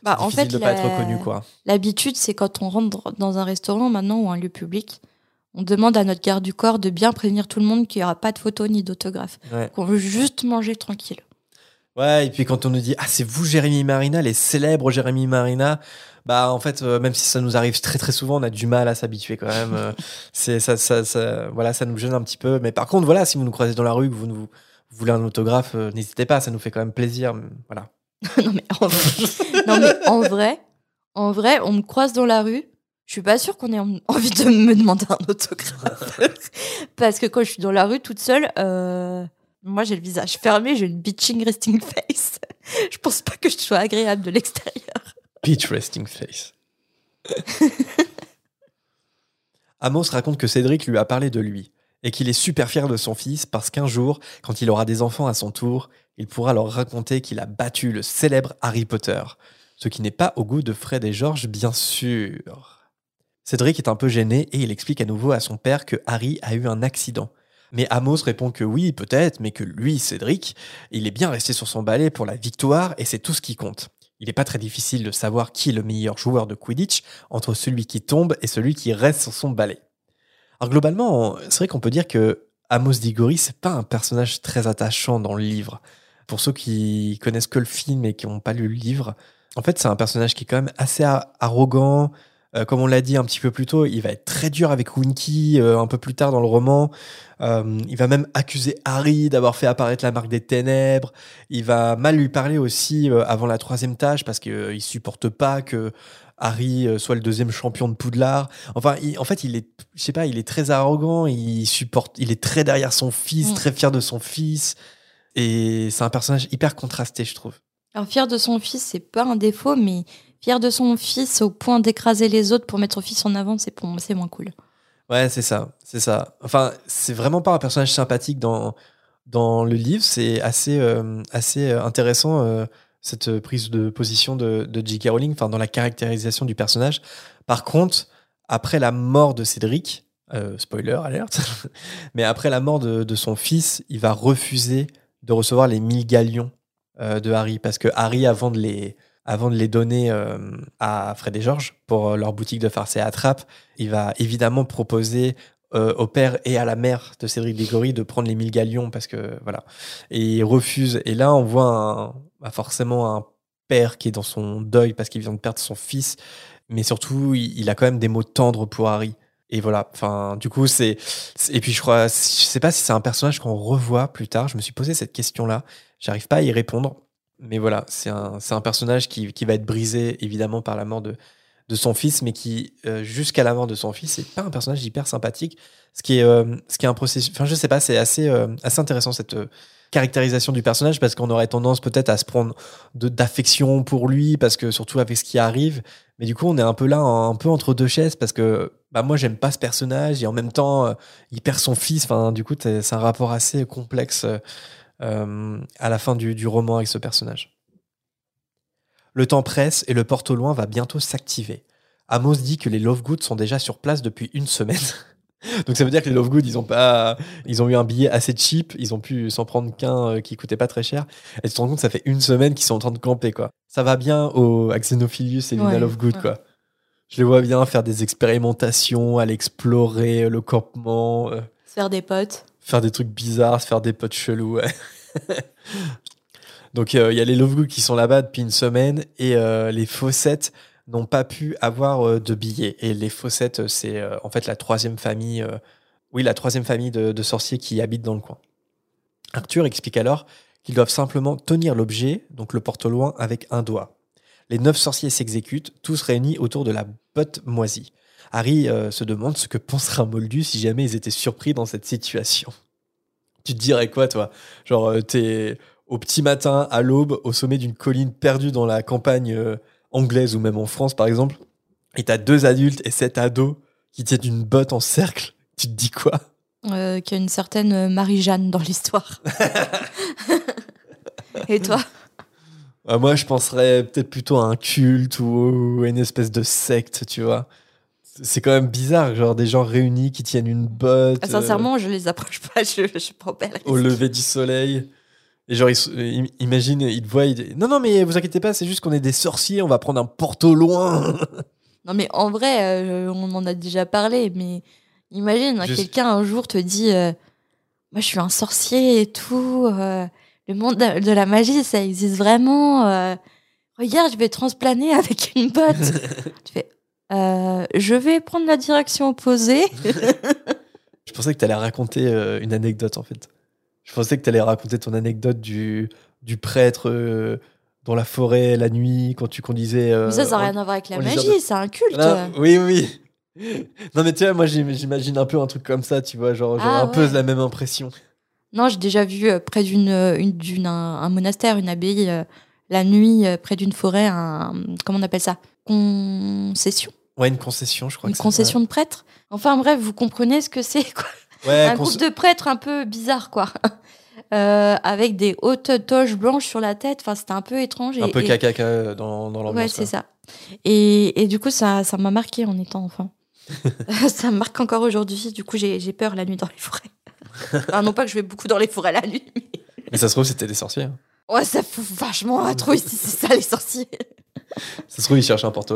Bah, c'est en difficile fait, de pas la- être reconnu, quoi. L'habitude, c'est quand on rentre dans un restaurant maintenant ou un lieu public, on demande à notre garde du corps de bien prévenir tout le monde qu'il n'y aura pas de photos ni d'autographes. Ouais. Qu'on veut juste manger tranquille. Ouais, et puis quand on nous dit, ah, c'est vous, Jérémy Marina, les célèbres Jérémy Marina, bah, en fait, euh, même si ça nous arrive très très souvent, on a du mal à s'habituer quand même. Euh, c'est, ça, ça, ça- voilà, ça nous gêne un petit peu. Mais par contre, voilà, si vous nous croisez dans la rue, que vous, nous, vous voulez un autographe, euh, n'hésitez pas, ça nous fait quand même plaisir. Voilà. non, mais en vrai, non, mais en vrai, en vrai, on me croise dans la rue. Je suis pas sûre qu'on ait en- envie de me demander un autographe. Parce que quand je suis dans la rue toute seule, euh, moi j'ai le visage fermé, j'ai une bitching resting face. Je pense pas que je sois agréable de l'extérieur. Peach resting face. Amos raconte que Cédric lui a parlé de lui et qu'il est super fier de son fils parce qu'un jour, quand il aura des enfants à son tour, il pourra leur raconter qu'il a battu le célèbre Harry Potter. Ce qui n'est pas au goût de Fred et George, bien sûr. Cédric est un peu gêné et il explique à nouveau à son père que Harry a eu un accident. Mais Amos répond que oui, peut-être, mais que lui, Cédric, il est bien resté sur son balai pour la victoire et c'est tout ce qui compte. Il n'est pas très difficile de savoir qui est le meilleur joueur de Quidditch entre celui qui tombe et celui qui reste sur son balai. Alors globalement, c'est vrai qu'on peut dire que Amos Diggory, c'est pas un personnage très attachant dans le livre. Pour ceux qui connaissent que le film et qui n'ont pas lu le livre, en fait, c'est un personnage qui est quand même assez arrogant. Euh, comme on l'a dit un petit peu plus tôt, il va être très dur avec Winky euh, un peu plus tard dans le roman. Euh, il va même accuser Harry d'avoir fait apparaître la marque des ténèbres. Il va mal lui parler aussi avant la troisième tâche parce qu'il ne supporte pas que Harry soit le deuxième champion de Poudlard. Enfin, il- en fait, il est, je sais pas, il est très arrogant. Il supporte, il est très derrière son fils, Mm. très fier de son fils. Et c'est un personnage hyper contrasté, je trouve. Alors, fier de son fils, c'est pas un défaut, mais de son fils au point d'écraser les autres pour mettre son fils en avant, c'est pour c'est moins cool. Ouais, c'est ça, c'est ça. Enfin, c'est vraiment pas un personnage sympathique dans, dans le livre. C'est assez, euh, assez euh, intéressant, euh, cette prise de position de, de J.K. Rowling, enfin, dans la caractérisation du personnage. Par contre, après la mort de Cédric, spoiler alerte, mais après la mort de, de son fils, il va refuser de recevoir les 1000 galions de Harry, parce que Harry, avant de les, avant de les donner euh, à Fred et George pour euh, leur boutique de farce et attrape, il va évidemment proposer euh, au père et à la mère de Cédric Diggory de prendre les 1000 galions parce que voilà. Et il refuse. Et là, on voit bah, forcément un père qui est dans son deuil parce qu'il vient de perdre son fils, mais surtout, il, il a quand même des mots tendres pour Harry. Et voilà. Enfin, du coup, c'est. Et puis, je crois, je sais pas si c'est un personnage qu'on revoit plus tard. Je me suis posé cette question-là. J'arrive pas à y répondre. Mais voilà, c'est un, personnage qui, va être brisé évidemment par la mort de, son fils, mais qui, euh, jusqu'à la mort de son fils, c'est pas un personnage hyper sympathique. Ce qui est, euh, ce qui est un processus. Enfin, je sais pas, c'est assez, euh, intéressant cette caractérisation du personnage parce qu'on aurait tendance peut-être à se prendre d'affection pour lui, parce que surtout avec ce qui arrive. Mais du coup, on est un peu là, un peu entre deux chaises parce que bah moi j'aime pas ce personnage et en même temps il perd son fils. Enfin, du coup, c'est un rapport assez complexe euh, à la fin du, du roman avec ce personnage. Le temps presse et le porte au loin va bientôt s'activer. Amos dit que les Lovegood sont déjà sur place depuis une semaine. Donc ça veut dire que les Lovegood, ils ont pas, ils ont eu un billet assez cheap, ils ont pu s'en prendre qu'un euh, qui coûtait pas très cher. Et tu te rends compte, ça fait une semaine qu'ils sont en train de camper quoi. Ça va bien au à Xenophilius et Luna Ouais, Lovegood ouais. quoi. Je les vois bien faire des expérimentations, aller explorer le campement, euh, Se faire des potes. Faire des trucs bizarres, faire des potes chelous. Donc euh, il y a les Lovegood qui sont là-bas depuis une semaine et euh, les Fawcett n'ont pas pu avoir euh, de billets. Et les Fawcett, euh, c'est euh, en fait la troisième famille, euh, oui la troisième famille de, de sorciers qui habitent dans le coin. Arthur explique alors qu'ils doivent simplement tenir l'objet, donc le porte-loin, avec un doigt. Les neuf sorciers s'exécutent, tous réunis autour de la botte moisie. Harry euh, se demande ce que penserait un moldu si jamais ils étaient surpris dans cette situation. Tu te dirais quoi, toi? Genre, euh, t'es au petit matin, à l'aube, au sommet d'une colline perdue dans la campagne euh, anglaise ou même en France, par exemple, et t'as deux adultes et sept ados qui tiennent une botte en cercle. Tu te dis quoi? Euh, qu'il y a une certaine Marie-Jeanne dans l'histoire. Et toi? Moi, je penserais peut-être plutôt à un culte ou à une espèce de secte, tu vois. C'est quand même bizarre, genre des gens réunis qui tiennent une botte. Ah, euh, Sincèrement, je les approche pas, je, je prends pas au lever du soleil. Et genre, ils im- imagine, ils te voient, ils disent, Non, non, mais vous inquiétez pas, c'est juste qu'on est des sorciers, on va prendre un porte au loin. Non, mais en vrai, euh, on en a déjà parlé, mais imagine, Je- quelqu'un un jour te dit euh, Moi, je suis un sorcier et tout, euh, le monde de la magie, ça existe vraiment. euh, regarde, je vais transplaner avec une botte. tu fais Euh, Je vais prendre la direction opposée. Je pensais que tu allais raconter euh, une anecdote, en fait. Je pensais que tu allais raconter ton anecdote du, du prêtre euh, dans la forêt, la nuit, quand tu conduisais. mais ça, ça n'a en- rien à voir avec la magie, de- c'est un culte. Oui, oui. Non, mais tu vois, moi, j'im- j'imagine un peu un truc comme ça, tu vois, genre, genre Ah, un peu la même impression. Non, j'ai déjà vu près d'une, une, d'une un, un monastère, une abbaye, la nuit, près d'une forêt, un, comment on appelle ça? Concession? Ouais, une concession, je crois. Une que concession de prêtre Enfin bref, vous comprenez ce que c'est, quoi. Ouais, un groupe de prêtres un peu bizarre, quoi. Euh, avec des hautes toches blanches sur la tête. Enfin, c'était un peu étrange. un peu et- caca dans, dans l'ambiance. Ouais, c'est ça. Et, et du coup, ça ça m'a marqué en étant enfant. ça me marque encore aujourd'hui. Du coup, j'ai peur la nuit dans les forêts. Enfin, non pas que je vais beaucoup dans les forêts la nuit, mais... Mais ça se trouve, c'était des sorciers. hein. Ouais, ça fout vachement à trop ici, c'est ça les sorciers. Ça se trouve, ils cherchent un porte.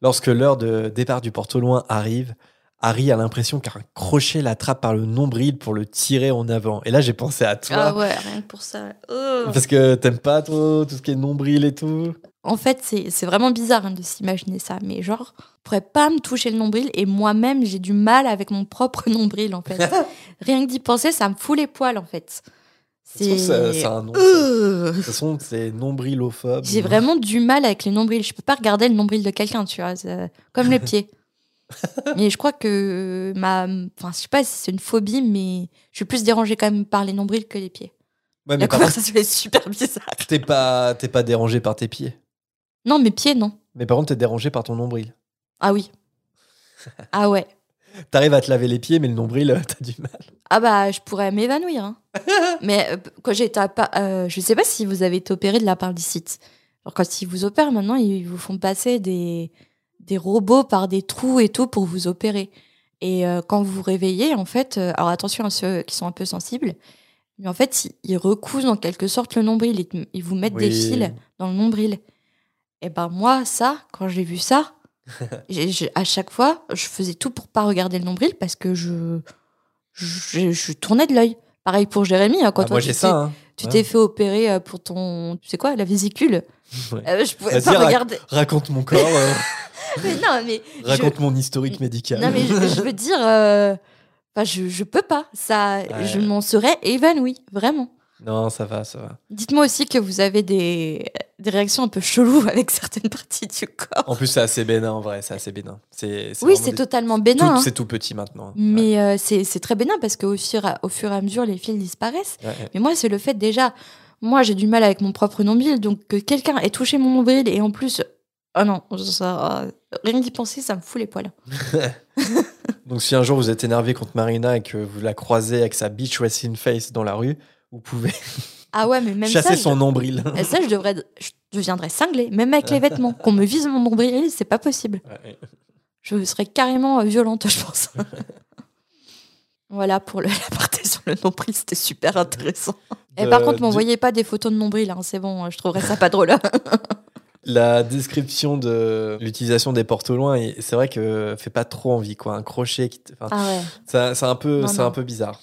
Lorsque l'heure de départ du porte loin arrive, Harry a l'impression qu'un crochet l'attrape par le nombril pour le tirer en avant. Et là, j'ai pensé à toi. Ah ouais, rien que pour ça. Oh. Parce que t'aimes pas trop tout ce qui est nombril et tout. En fait, c'est c'est vraiment bizarre hein, de s'imaginer ça, mais genre, je pourrais pas me toucher le nombril et moi-même, j'ai du mal avec mon propre nombril en fait. rien que d'y penser, ça me fout les poils en fait. Ça, a un nom. Euh. De toute façon, c'est nombrilophobe. J'ai vraiment du mal avec les nombrils. Je peux pas regarder le nombril de quelqu'un, tu vois, c'est comme les pieds. mais je crois que ma, enfin, je sais pas si c'est une phobie, mais je suis plus dérangée quand même par les nombrils que les pieds. Ouais, mais La contre, conversation est super bizarre. t'es pas, pas dérangé par tes pieds. Non, mes pieds, non. Mais par contre, t'es dérangé par ton nombril. Ah oui. Ah ouais. T'arrives à te laver les pieds, mais le nombril, euh, t'as du mal. Ah bah, je pourrais m'évanouir. hein. Mais euh, quand j'étais à Pa- euh, je sais pas si vous avez été opéré de l'appendicite. Alors quand ils vous opèrent maintenant, ils vous font passer des, des robots par des trous et tout pour vous opérer. Et euh, quand vous vous réveillez, en fait, euh, alors attention à ceux qui sont un peu sensibles, mais en fait, ils, ils recousent en quelque sorte le nombril. Ils, te- ils vous mettent des Oui. fils dans le nombril. Et ben moi, ça, quand j'ai vu ça, à chaque fois, je faisais tout pour pas regarder le nombril parce que je, je, je tournais de l'œil. Pareil pour Jérémy, hein, quand Ah, toi moi, j'ai ça. hein. tu Ouais. t'es fait opérer euh, pour ton, tu sais quoi, la vésicule. Ouais. Euh, je pouvais pas rac- regarder. Raconte mon corps, euh, Mais non, mais raconte mon historique médical. non, mais je, veux dire, euh, enfin, je, je peux pas. Ça, Ouais. je m'en serais évanouie, vraiment. Non, ça va, ça va. Dites-moi aussi que vous avez des, des réactions un peu cheloues avec certaines parties du corps. En plus, c'est assez bénin, en vrai, c'est assez bénin. C'est, oui, c'est des- totalement bénin. hein. C'est tout petit maintenant. Mais euh, c'est très bénin parce qu'au fur, à- au fur et à mesure, les fils disparaissent. Ouais, ouais. Mais moi, c'est le fait déjà, moi, j'ai du mal avec mon propre nombril, donc que quelqu'un ait touché mon nombril et en plus Oh non, ça, rien d'y penser, ça me fout les poils. Donc si un jour vous êtes énervé contre Marina et que vous la croisez avec sa beach wrestling face dans la rue, vous pouvez Ah ouais, mais même chasser ça, son je, nombril. et ça, je devrais, je deviendrais cinglée, même avec les vêtements. Qu'on me vise mon nombril, c'est pas possible. Ouais. Je serais carrément euh, violente, je pense. voilà pour le, la partie sur le nombril, c'était super intéressant. Et De- par contre, de- m'envoyez pas des photos de nombril, hein, c'est bon, je trouverais ça pas drôle. La description de l'utilisation des portes au loin, c'est vrai que fait pas trop envie quoi. Un crochet, qui enfin, ah ouais. ça- c'est un peu, c'est un peu bizarre.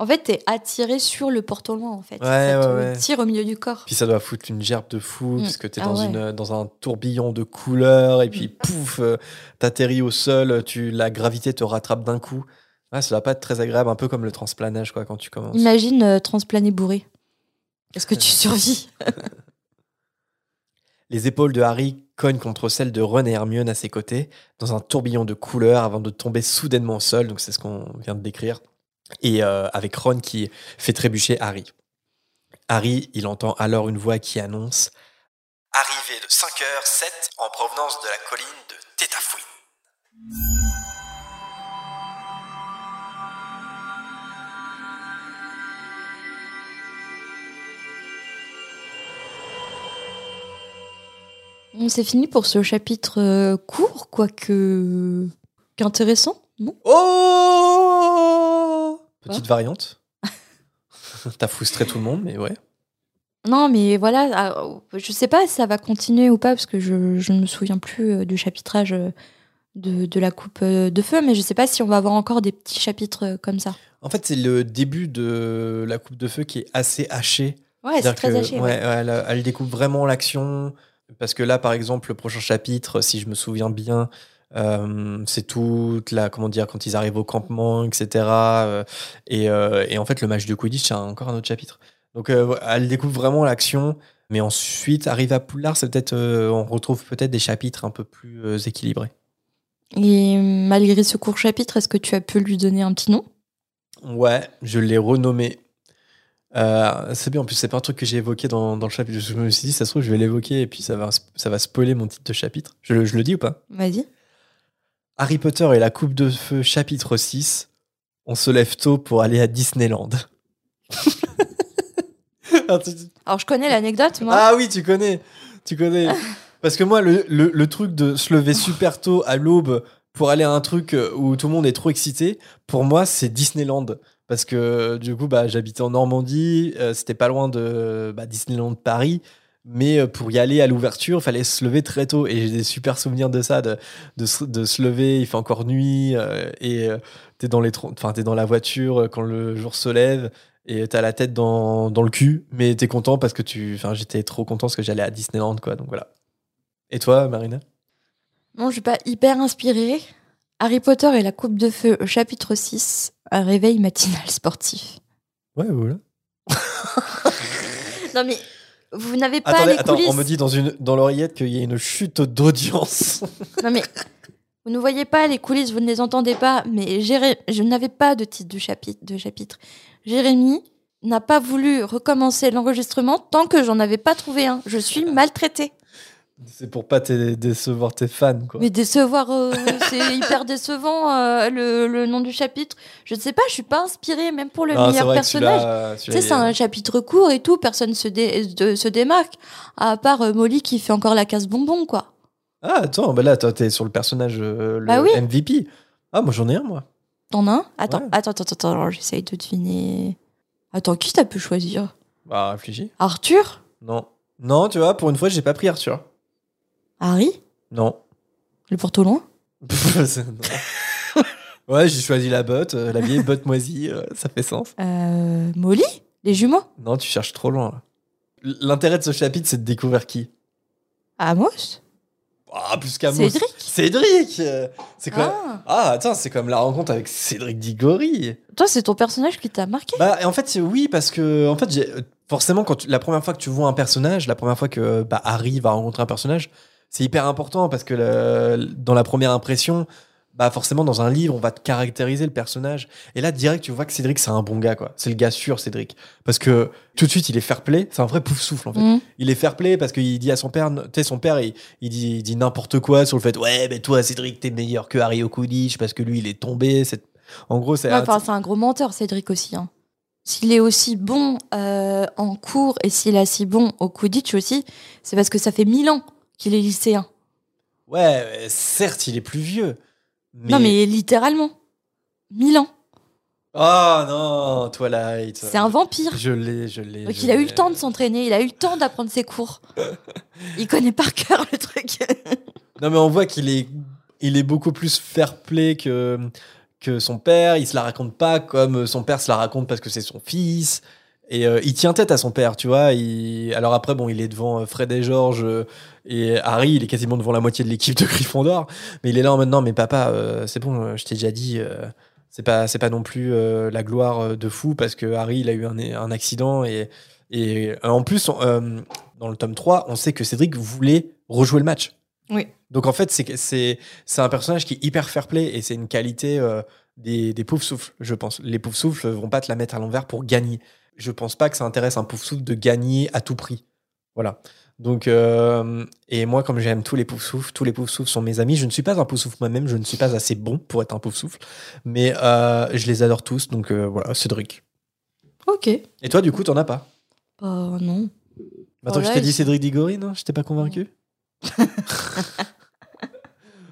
En fait, t'es attiré sur le porte au loin, en fait. Ouais, ça te ouais, ouais. tire au milieu du corps. Puis ça doit foutre une gerbe de fou Mm. parce que t'es Ah dans une dans un tourbillon de couleurs et puis Mm. pouf, euh, t'atterris au sol, tu la gravité te rattrape d'un coup. Ouais, ça va pas être très agréable, un peu comme le transplanage quoi quand tu commences. Imagine euh, transplaner bourré. Est-ce que tu survis? Les épaules de Harry cognent contre celles de Ron et Hermione à ses côtés, dans un tourbillon de couleurs avant de tomber soudainement au sol. Donc c'est ce qu'on vient de décrire. Et euh, avec Ron qui fait trébucher Harry. Harry, il entend alors une voix qui annonce Arrivée de 5h07 en provenance de la colline de Tétafouine. Bon, c'est fini pour ce chapitre euh, court, quoique qu'intéressant, non? Oh Petite variante. T'as frustré tout le monde, mais ouais. Non, mais voilà, ah, je sais pas si ça va continuer ou pas, parce que je, je ne me souviens plus euh, du chapitrage euh, de, de la coupe euh, de feu, mais je sais pas si on va avoir encore des petits chapitres comme ça. En fait, c'est le début de la coupe de feu qui est assez haché. Ouais, c'est très que, haché. ouais, ouais. ouais, elle, elle découpe vraiment l'action. Parce que là, par exemple, le prochain chapitre, si je me souviens bien, euh, c'est toute la, comment dire, quand ils arrivent au campement, etc. euh, et, euh, et en fait, le match de Quidditch, c'est encore un autre chapitre. Donc, euh, elle découvre vraiment l'action. Mais ensuite, arrive à Poudlard, c'est peut-être, euh, on retrouve peut-être des chapitres un peu plus euh, équilibrés. Et malgré ce court chapitre, est-ce que tu as pu lui donner un petit nom? Ouais, je l'ai renommé. Euh, c'est bien, en plus, c'est pas un truc que j'ai évoqué dans, dans le chapitre. Je me suis dit, ça se trouve, je vais l'évoquer et puis ça va, ça va spoiler mon titre de chapitre. Je le dis ou pas? Vas-y. Harry Potter et la Coupe de Feu, chapitre 6. On se lève tôt pour aller à Disneyland. Ah, Alors, je connais l'anecdote, moi. ah oui, tu connais. Tu connais. Parce que moi, le, le- le truc de se lever super tôt à l'aube pour aller à un truc où tout le monde est trop excité, pour moi, c'est Disneyland. Parce que du coup, bah, j'habitais en Normandie, euh, c'était pas loin de bah, Disneyland Paris. Mais euh, pour y aller à l'ouverture, il fallait se lever très tôt. Et j'ai des super souvenirs de ça, de, de, se, de se lever, il fait encore nuit, euh, et euh, t'es dans, les t'es dans la voiture euh, quand le jour se lève, et t'as la tête dans, dans le cul, mais t'es content parce que tu. Enfin, j'étais trop content parce que j'allais à Disneyland, quoi. Donc voilà. Et toi, Marina? Non, je suis pas hyper inspirée. Harry Potter et la coupe de feu, chapitre 6, un réveil matinal sportif. Ouais, voilà. Non, mais vous n'avez pas Attendez, les attends, coulisses. on me dit dans, une, dans l'oreillette qu'il y a une chute d'audience. Non, mais vous ne voyez pas les coulisses, vous ne les entendez pas, mais Jéré- je n'avais pas de titre de chapitre. De chapitre. Jérémy n'a pas voulu recommencer l'enregistrement tant que j'en avais pas trouvé un. Je suis maltraitée. C'est pour pas décevoir tes fans, quoi. Mais décevoir, euh, c'est hyper décevant euh, le, le nom du chapitre. Je ne sais pas, je suis pas inspirée, même pour le Non, meilleur personnage. euh, Tu sais, c'est un chapitre court et tout, personne se, dé- de- se démarque, à part euh, Molly qui fait encore la casse bonbon, quoi. Ah, attends, bah là, toi, t'es sur le personnage, le Bah oui. MVP. Ah, moi, j'en ai un, moi. T'en as un? Attends, Ouais. attends, attends, attends, alors j'essaye de deviner. Attends, qui t'as pu choisir? Bah, réfléchis. Arthur? Non. Non, tu vois, pour une fois, j'ai pas pris Arthur. Harry Non. Le porte au loin ouais, j'ai choisi la botte, euh, la vieille botte moisie, euh, ça fait sens. euh, Molly Les jumeaux Non, tu cherches trop loin. là. L'intérêt de ce chapitre, c'est de découvrir qui? Amos Ah, plus qu'Amos. Cédric Cédric euh, C'est quoi? Ah, Ah, attends, c'est comme la rencontre avec Cédric Diggory. Toi, c'est ton personnage qui t'a marqué? Bah, en fait, oui, parce que en fait, j'ai- forcément, quand tu- la première fois que tu vois un personnage, la première fois que bah, Harry va rencontrer un personnage, c'est hyper important parce que le- dans la première impression, bah forcément dans un livre on va te caractériser le personnage et là direct tu vois que Cédric c'est un bon gars quoi c'est le gars sûr Cédric parce que tout de suite il est fair play c'est un vrai pouf souffle en fait Mhm. il est fair play parce qu'il dit à son père tu sais son père il, il dit, il dit n'importe quoi sur le fait ouais mais toi Cédric t'es meilleur que Harry Quidditch parce que lui il est tombé c'est en gros c'est Ouais, Enfin, c'est un gros menteur, Cédric aussi. hein. S'il est aussi bon euh, en cours et s'il est si bon au Quidditch aussi, c'est parce que ça fait mille ans qu'il est lycéen. ouais certes il est plus vieux mais... Non, mais littéralement. Mille ans. oh non Twilight C'est un vampire. je l'ai je l'ai Donc je il a eu le temps de s'entraîner, il a eu le temps d'apprendre ses cours. il connaît par cœur le truc. Non, mais on voit qu'il est, il est beaucoup plus fair play que, que son père. Il se la raconte pas comme son père se la raconte parce que c'est son fils. Et euh, il tient tête à son père, tu vois. Il... Alors après, bon, il est devant euh, Fred et George euh, et Harry. Il est quasiment devant la moitié de l'équipe de Gryffondor. Mais il est là en mode non, mais papa, euh, c'est bon, euh, je t'ai déjà dit. euh, c'est pas, c'est pas non plus euh, la gloire de fou parce que Harry, il a eu un, un accident. Et, et en plus, on- dans le tome 3, on sait que Cédric voulait rejouer le match. Oui. Donc en fait, c'est c'est c'est un personnage qui est hyper fair play et c'est une qualité des des poufs souffles, je pense. Les poufs souffles vont pas te la mettre à l'envers pour gagner. Je pense pas que ça intéresse un pouf souffle de gagner à tout prix. Voilà. Donc euh, et moi comme j'aime tous les poufs souffles, tous les poufs souffles sont mes amis. Je ne suis pas un pouf souffle moi-même, je ne suis pas assez bon pour être un pouf souffle, mais euh, je les adore tous. Donc euh, voilà, Cédric. ok. Et toi du coup, t'en as pas? Bah non. Attends, Oh je t'ai dit Cédric Diggory, non? Je t'ai pas convaincu?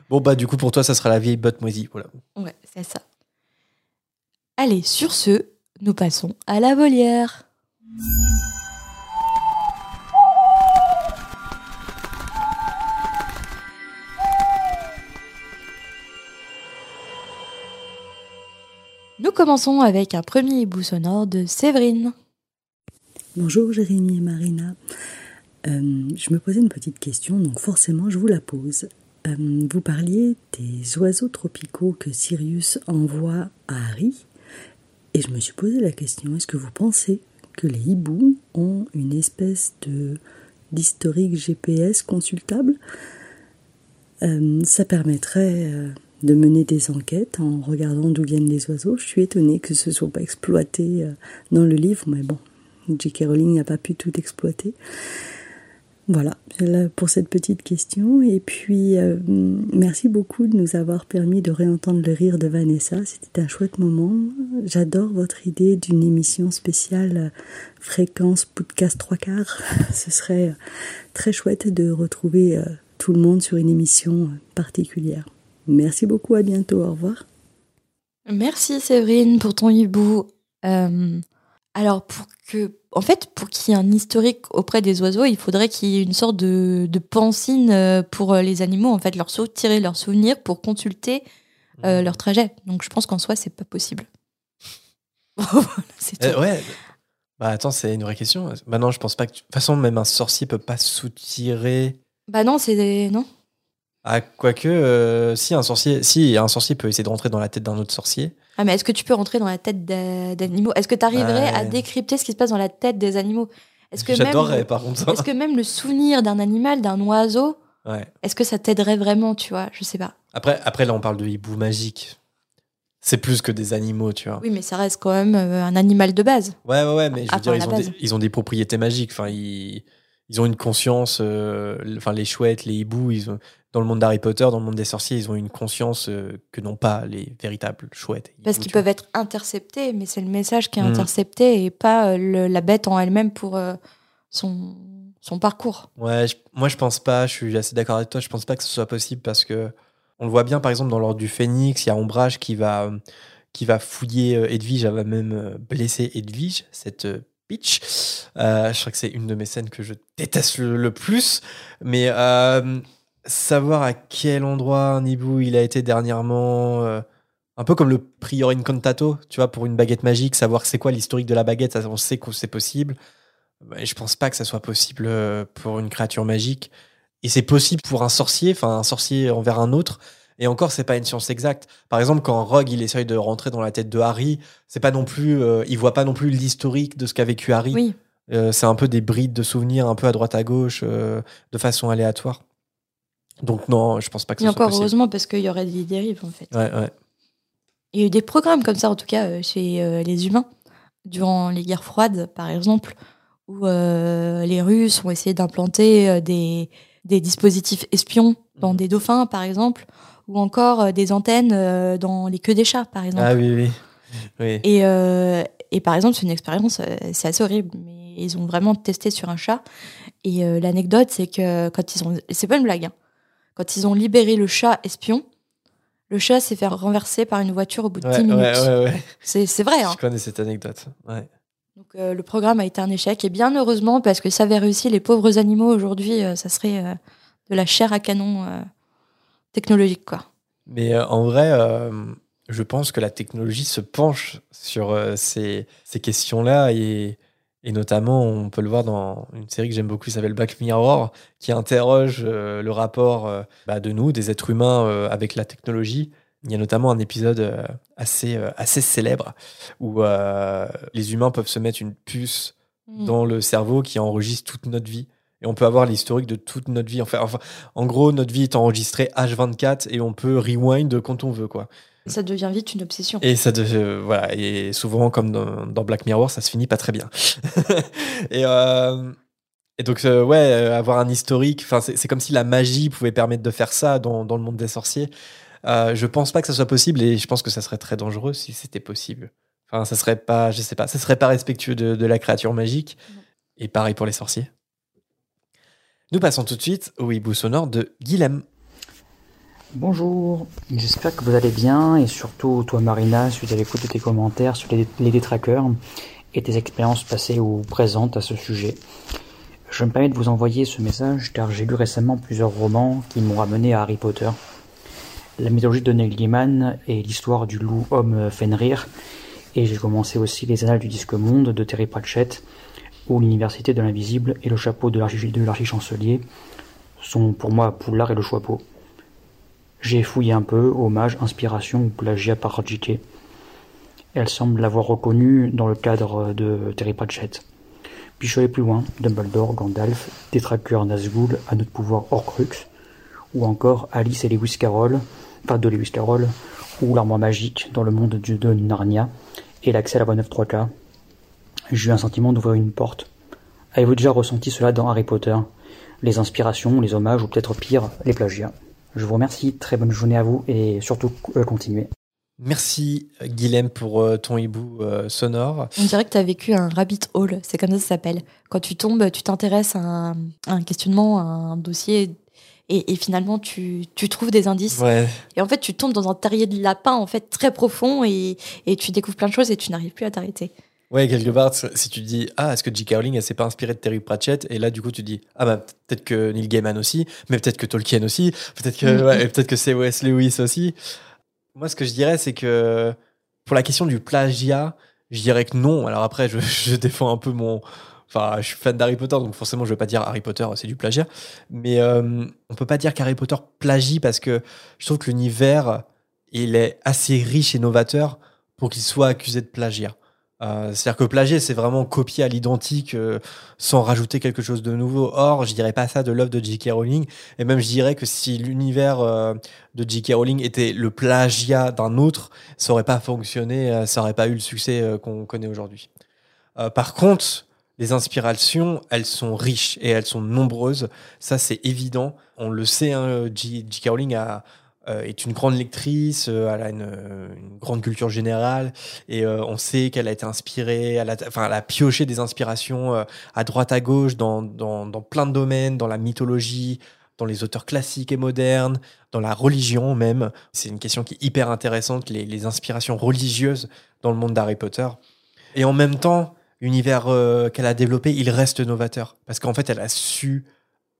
Bon bah du coup pour toi ça sera la vieille botte moisie, voilà. Ouais, c'est ça. Allez, sur ce, nous passons à la volière. Commençons avec un premier hibou sonore de Séverine. Bonjour Jérémy et Marina. Euh, je me posais une petite question, donc forcément je vous la pose. Euh, vous parliez des oiseaux tropicaux que Sirius envoie à Harry, et je me suis posé la question, est-ce que vous pensez que les hiboux ont une espèce de d'historique GPS consultable? Euh, Ça permettrait de mener des enquêtes en regardant d'où viennent les oiseaux. Je suis étonnée que ce ne soit pas exploité euh, dans le livre, mais bon, J.K. Rowling n'a pas pu tout exploiter. Voilà, là pour cette petite question. Et puis, euh, merci beaucoup de nous avoir permis de réentendre le rire de Vanessa. C'était un chouette moment. J'adore votre idée d'une émission spéciale euh, fréquence podcast trois quarts. Ce serait très chouette de retrouver tout le monde sur une émission particulière. Merci beaucoup, à bientôt, au revoir. Merci Séverine pour ton hibou. Euh, alors pour que, en fait, pour qu'il y ait un historique auprès des oiseaux, il faudrait qu'il y ait une sorte de, de pancine euh, pour euh, les animaux, en fait, leur sou- tirer leurs souvenirs pour consulter euh, leur trajet. Donc je pense qu'en soi, c'est pas possible. C'est tout. Euh, ouais. Bah attends, c'est une vraie question. Bah non, je pense pas que. tu- De toute façon, même un sorcier peut pas soutirer. Bah non, c'est des... non. Ah, quoique, euh, si un sorcier, si un sorcier peut essayer de rentrer dans la tête d'un autre sorcier. Ah mais est-ce que tu peux rentrer dans la tête d'a- d'animaux? Est-ce que tu arriverais à décrypter ce qui se passe dans la tête des animaux? Est-ce que J'adorerais, même, par contre. ça. est-ce que même le souvenir d'un animal, d'un oiseau, Ouais. est-ce que ça t'aiderait vraiment, tu vois? Je sais pas. Après, après, là, on parle de hibou magique. C'est plus que des animaux, tu vois. Oui, mais ça reste quand même euh, un animal de base. Ouais, ouais, ouais, mais je veux dire, ils ont, des, ils ont des propriétés magiques. Enfin, ils, ils ont une conscience. euh, Enfin, les chouettes, les hiboux, ils ont, dans le monde d'Harry Potter, dans le monde des sorciers, ils ont une conscience euh, que n'ont pas les véritables chouettes. et Parce qu'ils vois. peuvent être interceptés, mais c'est le message qui est Mm. intercepté et pas euh, le- la bête en elle-même pour euh, son, son parcours. Ouais, je- moi, je pense pas. Je suis assez d'accord avec toi. Je pense pas que ce soit possible parce que on le voit bien, par exemple, dans l'ordre du Phénix, il y a Ombrage qui va, qui va fouiller Edwige. Elle va même blesser Edwige, cette bitch. Euh, je crois que c'est une de mes scènes que je déteste le, le plus. Mais euh, savoir à quel endroit un hibou il a été dernièrement. euh, un peu comme le prior incantato, tu vois, pour une baguette magique, savoir c'est quoi l'historique de la baguette, ça, on sait que c'est possible. Bah, je pense pas que ça soit possible euh, pour une créature magique. Et c'est possible pour un sorcier, enfin un sorcier envers un autre. Et encore, c'est pas une science exacte. Par exemple, quand Rogue il essaye de rentrer dans la tête de Harry, c'est pas non plus, euh, il voit pas non plus l'historique de ce qu'a vécu Harry. Oui. Euh, c'est un peu des brides de souvenirs, un peu à droite à gauche, euh, de façon aléatoire. Donc non, je pense pas que ce encore soit possible. heureusement parce qu'il y aurait des dérives en fait. Ouais, ouais. Il y a eu des programmes comme ça, en tout cas, euh, chez euh, les humains, durant les guerres froides, par exemple, où euh, les Russes ont essayé d'implanter des, des dispositifs espions dans Mhm. des dauphins, par exemple, ou encore des antennes dans les queues des chats, par exemple. Ah oui, oui. oui. Et, euh, et par exemple, c'est une expérience, c'est assez horrible, mais ils ont vraiment testé sur un chat. Et euh, l'anecdote, c'est que quand ils ont. C'est pas une blague, hein. Quand ils ont libéré le chat espion, le chat s'est fait renverser par une voiture au bout de Ouais, 10 minutes. ouais, ouais, ouais. C'est vrai. Hein. Je connais cette anecdote. Donc euh, le programme a été un échec, et bien heureusement, parce que ça avait réussi, les pauvres animaux aujourd'hui, euh, ça serait euh, de la chair à canon technologique, quoi. Mais en vrai, je pense que la technologie se penche sur ces, ces questions-là et, et notamment, on peut le voir dans une série que j'aime beaucoup qui s'appelle Black Mirror, qui interroge euh, le rapport euh, bah, de nous, des êtres humains, euh, avec la technologie. Il y a notamment un épisode assez, assez célèbre où les humains peuvent se mettre une puce Mm. dans le cerveau qui enregistre toute notre vie. Et on peut avoir l'historique de toute notre vie. Enfin, enfin, en gros, notre vie est enregistrée H24 et on peut rewind quand on veut, quoi. Ça devient vite une obsession. Et ça, euh, voilà. Et souvent, comme dans, dans Black Mirror, ça se finit pas très bien. et, euh, et donc, euh, ouais, euh, avoir un historique. Enfin, c'est c'est comme si la magie pouvait permettre de faire ça dans, dans le monde des sorciers. Euh, je pense pas que ça soit possible et je pense que ça serait très dangereux si c'était possible. Enfin, ça serait pas, je sais pas, ça serait pas respectueux de, de la créature magique. Non. Et pareil pour les sorciers. Nous passons tout de suite au hibou sonore de Guilhem. Bonjour, j'espère que vous allez bien et surtout toi Marina, suite à l'écoute de tes commentaires sur les, détraqueurs et tes expériences passées ou présentes à ce sujet. Je me permets de vous envoyer ce message car j'ai lu récemment plusieurs romans qui m'ont ramené à Harry Potter. La mythologie de Neil Gaiman et l'histoire du loup homme Fenrir et j'ai commencé aussi les annales du disque monde de Terry Pratchett où l'université de l'invisible et le chapeau de l'archi- de l'archichancelier sont pour moi Poulard et le chapeau. J'ai fouillé un peu, hommage, inspiration ou plagiat par JK. Elle semble l'avoir reconnu dans le cadre de Terry Pratchett. Puis je suis plus loin, Dumbledore, Gandalf, Détraqueur Nazgûl, à notre pouvoir Horcrux, ou encore Alice et Lewis Carroll, enfin de Lewis Carroll, ou l'armoire magique dans le monde du- de Narnia, et l'accès à la voie 9 3K. J'ai eu un sentiment d'ouvrir une porte. Avez-vous déjà ressenti cela dans Harry Potter? Les inspirations, les hommages, ou peut-être pire, les plagiats? Je vous remercie, très bonne journée à vous et surtout euh, continuez. Merci Guilhem pour euh, ton hibou euh, sonore. On dirait que tu as vécu un rabbit hole, c'est comme ça que ça s'appelle. Quand tu tombes, tu t'intéresses à, un- à un questionnement, à un dossier, et, et finalement tu, tu trouves des indices. Ouais, Et en fait, tu tombes dans un terrier de lapin en fait très profond, et, et tu découvres plein de choses et tu n'arrives plus à t'arrêter. Ouais, quelque part, si tu dis ah est-ce que J.K. Rowling elle s'est pas inspirée de Terry Pratchett? Et là du coup tu dis ah bah peut-être que Neil Gaiman aussi, mais peut-être que Tolkien aussi, peut-être que ouais, et peut-être que c'est Wes Lewis aussi. Moi ce que je dirais c'est que pour la question du plagiat, je dirais que non. Alors après je, je défends un peu mon Enfin, je suis fan d'Harry Potter, donc forcément, je vais pas dire Harry Potter, c'est du plagiat. Mais euh, on peut pas dire qu'Harry Potter plagie parce que je trouve que l'univers, il est assez riche et novateur pour qu'il soit accusé de plagiat. Euh, C'est-à-dire que plagier, c'est vraiment copier à l'identique euh, sans rajouter quelque chose de nouveau. Or, je dirais pas ça de l'œuvre de J.K. Rowling. Et même, je dirais que si l'univers euh, de J.K. Rowling était le plagiat d'un autre, ça aurait pas fonctionné, ça aurait pas eu le succès qu'on connaît aujourd'hui. Par contre, les inspirations, elles sont riches et elles sont nombreuses. Ça, c'est évident. On le sait, hein, J.K. Rowling a, est une grande lectrice, euh, elle a une, euh, une grande culture générale et euh, on sait qu'elle a été inspirée, elle a, enfin, elle a pioché des inspirations euh, à droite à gauche dans, dans, plein de domaines, dans la mythologie, dans les auteurs classiques et modernes, dans la religion même. C'est une question qui est hyper intéressante, les, les inspirations religieuses dans le monde d'Harry Potter. Et en même temps, l'univers euh, qu'elle a développé, il reste novateur. Parce qu'en fait, elle a su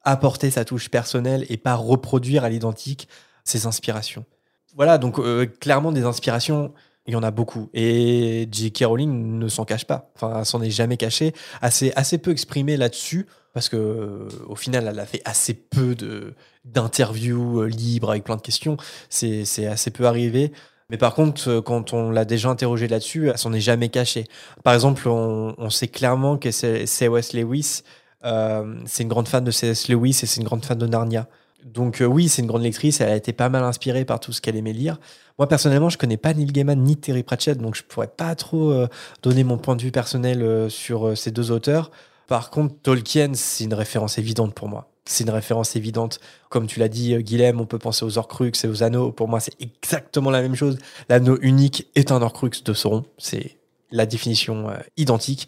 apporter sa touche personnelle et pas reproduire à l'identique ses inspirations. Voilà, donc euh, clairement, des inspirations, il y en a beaucoup. Et J.K. Rowling ne s'en cache pas. Enfin, s'en est jamais cachée. Assez, assez peu exprimé là-dessus. Parce que euh, au final, elle a fait assez peu de d'interviews euh, libres avec plein de questions. C'est assez peu arrivé. Mais par contre, quand on l'a déjà interrogée là-dessus, elle s'en est jamais cachée. Par exemple, on, sait clairement que C.S. Lewis, c'est une grande fan de C.S. Lewis et c'est une grande fan de Narnia. Donc oui, c'est une grande lectrice, elle a été pas mal inspirée par tout ce qu'elle aimait lire. Moi, personnellement, je connais pas Neil Gaiman ni Terry Pratchett, donc je pourrais pas trop donner mon point de vue personnel sur ces deux auteurs. Par contre, Tolkien, c'est une référence évidente pour moi. C'est une référence évidente. Comme tu l'as dit, euh, Guilhem, on peut penser aux Horcrux et aux anneaux. Pour moi, c'est exactement la même chose. L'anneau unique est un Horcrux de Sauron. C'est la définition euh, identique.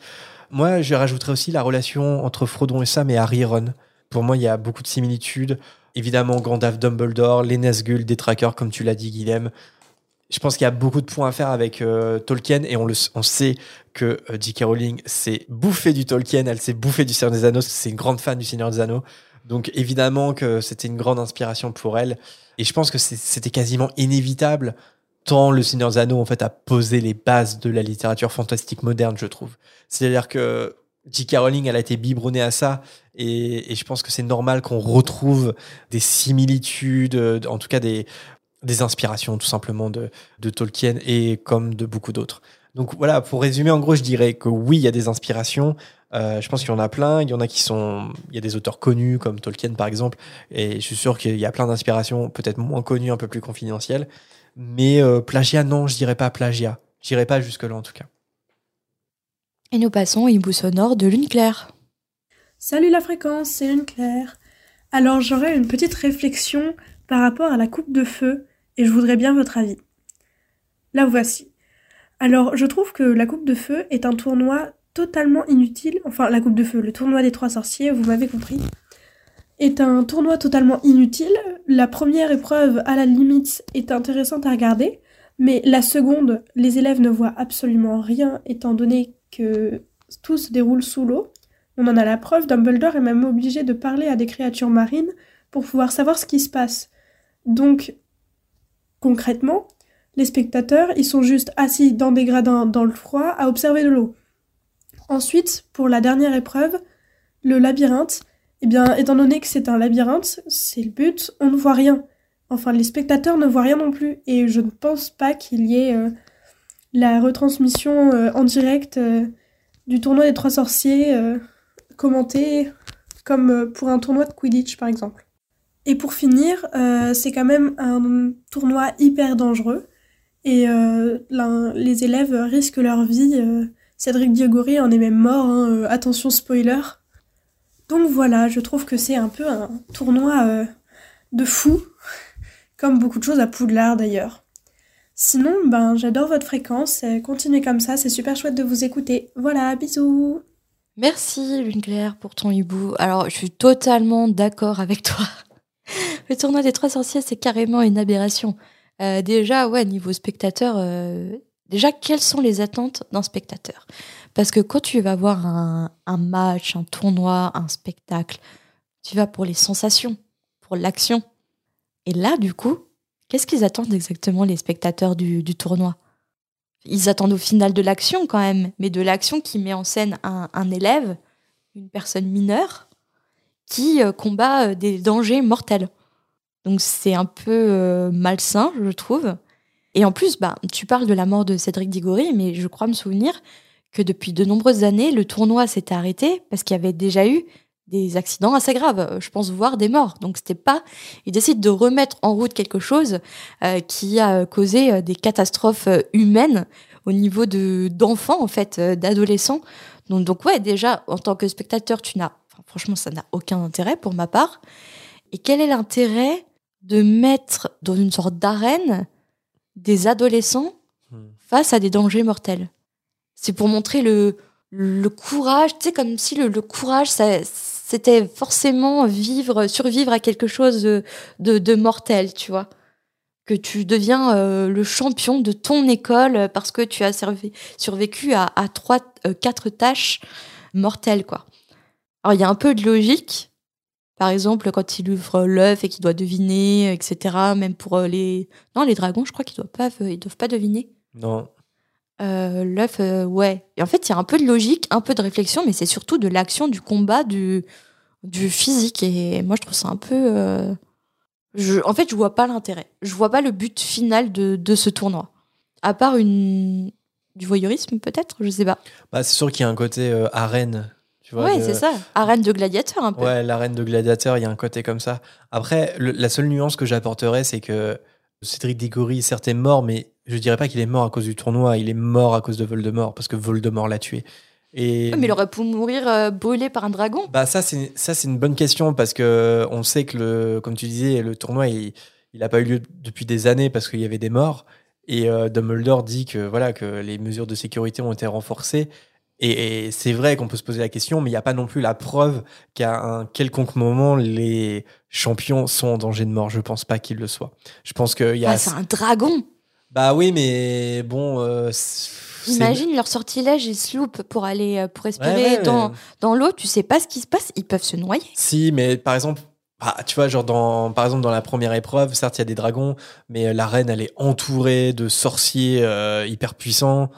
Moi, je rajouterais aussi la relation entre Frodon et Sam et Harry et Ron. Pour moi, il y a beaucoup de similitudes. Évidemment, Gandalf, Dumbledore, les Nazgûl, des trackers, comme tu l'as dit, Guilhem je pense qu'il y a beaucoup de points à faire avec euh, Tolkien et on, le, sait que euh, J.K. Rowling s'est bouffée du Tolkien, elle s'est bouffée du Seigneur des Anneaux, c'est une grande fan du Seigneur des Anneaux. Donc évidemment que c'était une grande inspiration pour elle. Et je pense que c'était quasiment inévitable tant le Seigneur des Anneaux a posé les bases de la littérature fantastique moderne, je trouve. C'est-à-dire que J.K. Rowling, elle a été biberonnée à ça, et, je pense que c'est normal qu'on retrouve des similitudes, euh, en tout cas des, inspirations tout simplement de, Tolkien et comme de beaucoup d'autres. Donc voilà, pour résumer, en gros, je dirais que oui, il y a des inspirations. Euh, je pense qu'il y en a plein. Il y en a qui sont. Il y a des auteurs connus comme Tolkien par exemple, et je suis sûr qu'il y a plein d'inspirations, peut-être moins connues, un peu plus confidentielles. Mais euh, plagiat, non, je dirais pas plagiat. Je dirais pas jusque là en tout cas. Et nous passons au hibou sonore de Lune Claire. Salut la fréquence, c'est Lune Claire. Alors j'aurais une petite réflexion par rapport à la coupe de feu et je voudrais bien votre avis. La voici. Alors, je trouve que la Coupe de Feu est un tournoi totalement inutile. Enfin, la Coupe de Feu, le tournoi des trois sorciers, vous m'avez compris. Est un tournoi totalement inutile. La première épreuve, à la limite, est intéressante à regarder. Mais la seconde, les élèves ne voient absolument rien étant donné que tout se déroule sous l'eau. On en a la preuve, Dumbledore est même obligé de parler à des créatures marines pour pouvoir savoir ce qui se passe. Donc, Concrètement, les spectateurs, ils sont juste assis dans des gradins dans le froid à observer de l'eau. Ensuite, pour la dernière épreuve, le labyrinthe, eh bien, étant donné que c'est un labyrinthe, c'est le but, on ne voit rien. Enfin, les spectateurs ne voient rien non plus, et je ne pense pas qu'il y ait euh, la retransmission euh, en direct euh, du tournoi des trois sorciers commentée comme pour un tournoi de Quidditch, par exemple. Et pour finir, euh, c'est quand même un tournoi hyper dangereux. Et euh, les élèves risquent leur vie. Euh, Cédric Diogori en est même mort, hein, attention spoiler. Donc voilà, je trouve que c'est un peu un tournoi de fou, comme beaucoup de choses à Poudlard d'ailleurs. Sinon, ben j'adore votre fréquence, continuez comme ça, c'est super chouette de vous écouter. Voilà, bisous Merci Lune pour ton hibou. Alors je suis totalement d'accord avec toi le tournoi des trois sorciers, c'est carrément une aberration. Euh, déjà, ouais, niveau spectateur, euh, déjà, quelles sont les attentes d'un spectateur? Parce que quand tu vas voir un, match, un tournoi, un spectacle, tu vas pour les sensations, pour l'action. Et là, du coup, qu'est-ce qu'ils attendent exactement les spectateurs du, tournoi? Ils attendent au final de l'action quand même, mais de l'action qui met en scène un élève, une personne mineure, qui euh, combat des dangers mortels. Donc c'est un peu euh, malsain, je trouve. Et en plus, bah, tu parles de la mort de Cédric Diggory, mais je crois me souvenir que depuis de nombreuses années, le tournoi s'était arrêté parce qu'il y avait déjà eu des accidents assez graves, euh, je pense voir des morts. Donc c'était pas, il décide de remettre en route quelque chose euh, qui a causé des catastrophes humaines au niveau de d'enfants en fait, d'adolescents. Donc, donc ouais, déjà en tant que spectateur, tu n'as, franchement, ça n'a aucun intérêt pour ma part. Et quel est l'intérêt de mettre dans une sorte d'arène des adolescents hmm. face à des dangers mortels? C'est pour montrer le, le courage, tu sais, comme si le, courage, c'était forcément vivre, survivre à quelque chose de, de, mortel, tu vois. Que tu deviens euh, le champion de ton école parce que tu as survécu à, trois, euh, quatre tâches mortelles, quoi. Alors, il y a un peu de logique, par exemple, quand il ouvre l'œuf et qu'il doit deviner, etc. Même pour euh, les. Non, les dragons, je crois qu'ils doivent pas, ils doivent pas deviner. Non. Euh, l'œuf, euh, ouais. Et en fait, il y a un peu de logique, un peu de réflexion, mais c'est surtout de l'action, du combat, du, du physique. Et moi, je trouve ça un peu. Je... En fait, je vois pas l'intérêt. Je vois pas le but final de, de ce tournoi. À part une... du voyeurisme, peut-être, je sais pas. Bah, c'est sûr qu'il y a un côté arène Tu vois, Ouais, de- c'est ça. Arène de gladiateur un peu. Ouais, l'arène de gladiateur, il y a un côté comme ça. Après, le- la seule nuance que j'apporterais, c'est que Cédric Diggory, certes, est mort, mais je dirais pas qu'il est mort à cause du tournoi. Il est mort à cause de Voldemort, parce que Voldemort l'a tué. Et Mais il aurait pu mourir euh, brûlé par un dragon. bah ça c'est ça c'est une bonne question parce que on sait que le comme tu disais le tournoi il il a pas eu lieu depuis des années parce qu'il y avait des morts et euh, Dumbledore dit que voilà que les mesures de sécurité ont été renforcées et, et c'est vrai qu'on peut se poser la question mais il n'y a pas non plus la preuve qu'à un quelconque moment les champions sont en danger de mort je pense pas qu'ils le soient je pense qu'il y a Ah, c'est un dragon. Bah oui mais bon euh, Imagine leur sortilège, ils se loupent pour aller euh, pour respirer ouais, dans, mais- dans l'eau. Tu sais pas ce qui se passe, ils peuvent se noyer. Si, mais par exemple, ah, tu vois, genre dans, par exemple dans la première épreuve, certes il y a des dragons, mais euh, la reine elle est entourée de sorciers euh, hyper puissants.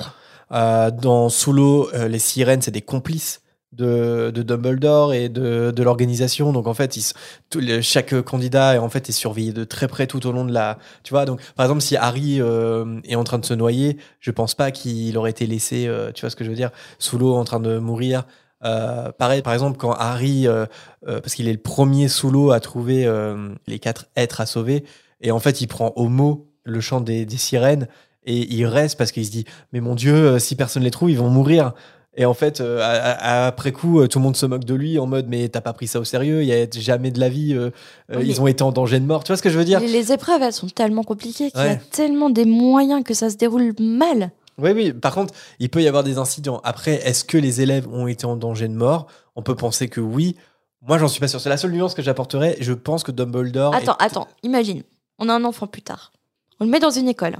Euh, dans sous l'eau, euh, les sirènes c'est des complices de, de Dumbledore et de, de l'organisation. Donc en fait, ils, tout le- chaque candidat est en fait est surveillé de très près tout au long de la. Tu vois, donc par exemple si Harry euh, est en train de se noyer, je pense pas qu'il aurait été laissé. euh, tu vois ce que je veux dire, sous l'eau en train de mourir. Euh, pareil, par exemple, quand Harry, euh, euh, parce qu'il est le premier sous l'eau à trouver euh, les quatre êtres à sauver, et en fait, il prend au mot le chant des, des sirènes, et il reste parce qu'il se dit, mais mon Dieu, si personne les trouve, ils vont mourir. Et en fait, euh, à- à- après coup, euh, tout le monde se moque de lui en mode, mais t'as pas pris ça au sérieux, il y a jamais de la vie, euh, Oui, ils ont été en danger de mort. Tu vois ce que je veux dire? Les, les épreuves, elles sont tellement compliquées qu'il y a tellement des moyens que ça se déroule mal. Oui, oui. Par contre, il peut y avoir des incidents. Après, est-ce que les élèves ont été en danger de mort? On peut penser que oui. Moi, j'en suis pas sûr. C'est la seule nuance que j'apporterais. Je pense que Dumbledore. Attends, est- attends, imagine, on a un enfant plus tard. On le met dans une école.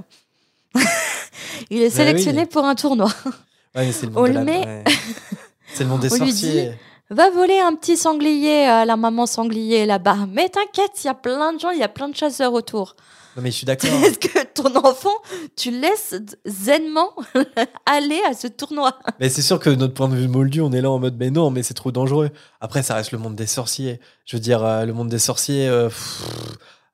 Il est sélectionné oui. pour un tournoi. Ouais, mais c'est le On monde de le met- ouais. C'est le monde des On lui sorciers. Va voler un petit sanglier à la maman sanglier là-bas. Mais t'inquiète, il y a plein de gens, il y a plein de chasseurs autour. Non, mais je suis d'accord. Est-ce que ton enfant, tu laisses zenement aller à ce tournoi? Mais c'est sûr que de notre point de vue moldu, on est là en mode, mais non, mais c'est trop dangereux. Après, ça reste le monde des sorciers. Je veux dire, euh, le monde des sorciers. euh, pff,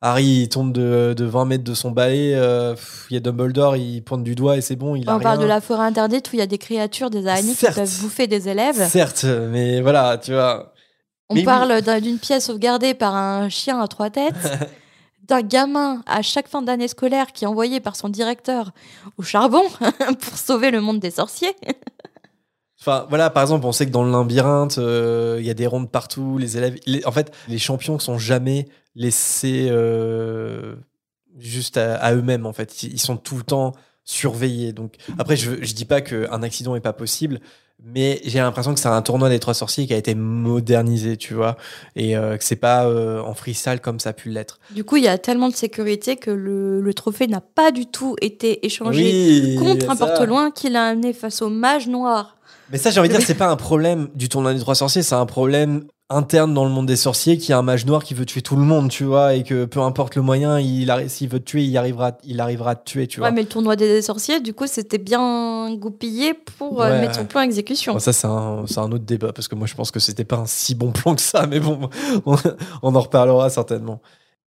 Harry, il tombe de, de 20 mètres de son balai. euh, Il y a Dumbledore, il pointe du doigt et c'est bon. Il a On parle de la forêt interdite où il y a des créatures, des araignées qui peuvent bouffer des élèves. Certes, mais voilà, tu vois. On Mais parle d'un- d'une pièce sauvegardée par un chien à trois têtes, d'un gamin à chaque fin d'année scolaire qui est envoyé par son directeur au charbon pour sauver le monde des sorciers. Enfin, voilà, par exemple, on sait que dans le labyrinthe, euh, il y a des rondes partout. Les élèves, les- en fait, les champions sont jamais laissés euh, juste à, à eux-mêmes. En fait, ils sont tout le temps surveillés. Donc, après, je, je dis pas qu'un accident est pas possible, mais j'ai l'impression que c'est un tournoi des trois sorciers qui a été modernisé, tu vois, et euh, que c'est pas euh, en freestyle comme ça a pu l'être. Du coup, il y a tellement de sécurité que le, le trophée n'a pas du tout été échangé Oui, contre un porte-loin qu'il a amené face au mage noir. Mais ça, j'ai envie de dire, c'est pas un problème du tournoi des trois sorciers, c'est un problème interne dans le monde des sorciers qui a un mage noir qui veut tuer tout le monde, tu vois, et que peu importe le moyen, il s'il veut te tuer, il arrivera, il arrivera à te tuer, tu vois. Ouais, mais le tournoi des sorciers, du coup, c'était bien goupillé pour euh, Ouais, mettre son plan à exécution. Bon, ça, c'est un, autre débat, parce que moi, je pense que c'était pas un si bon plan que ça, mais bon, on, on en reparlera certainement.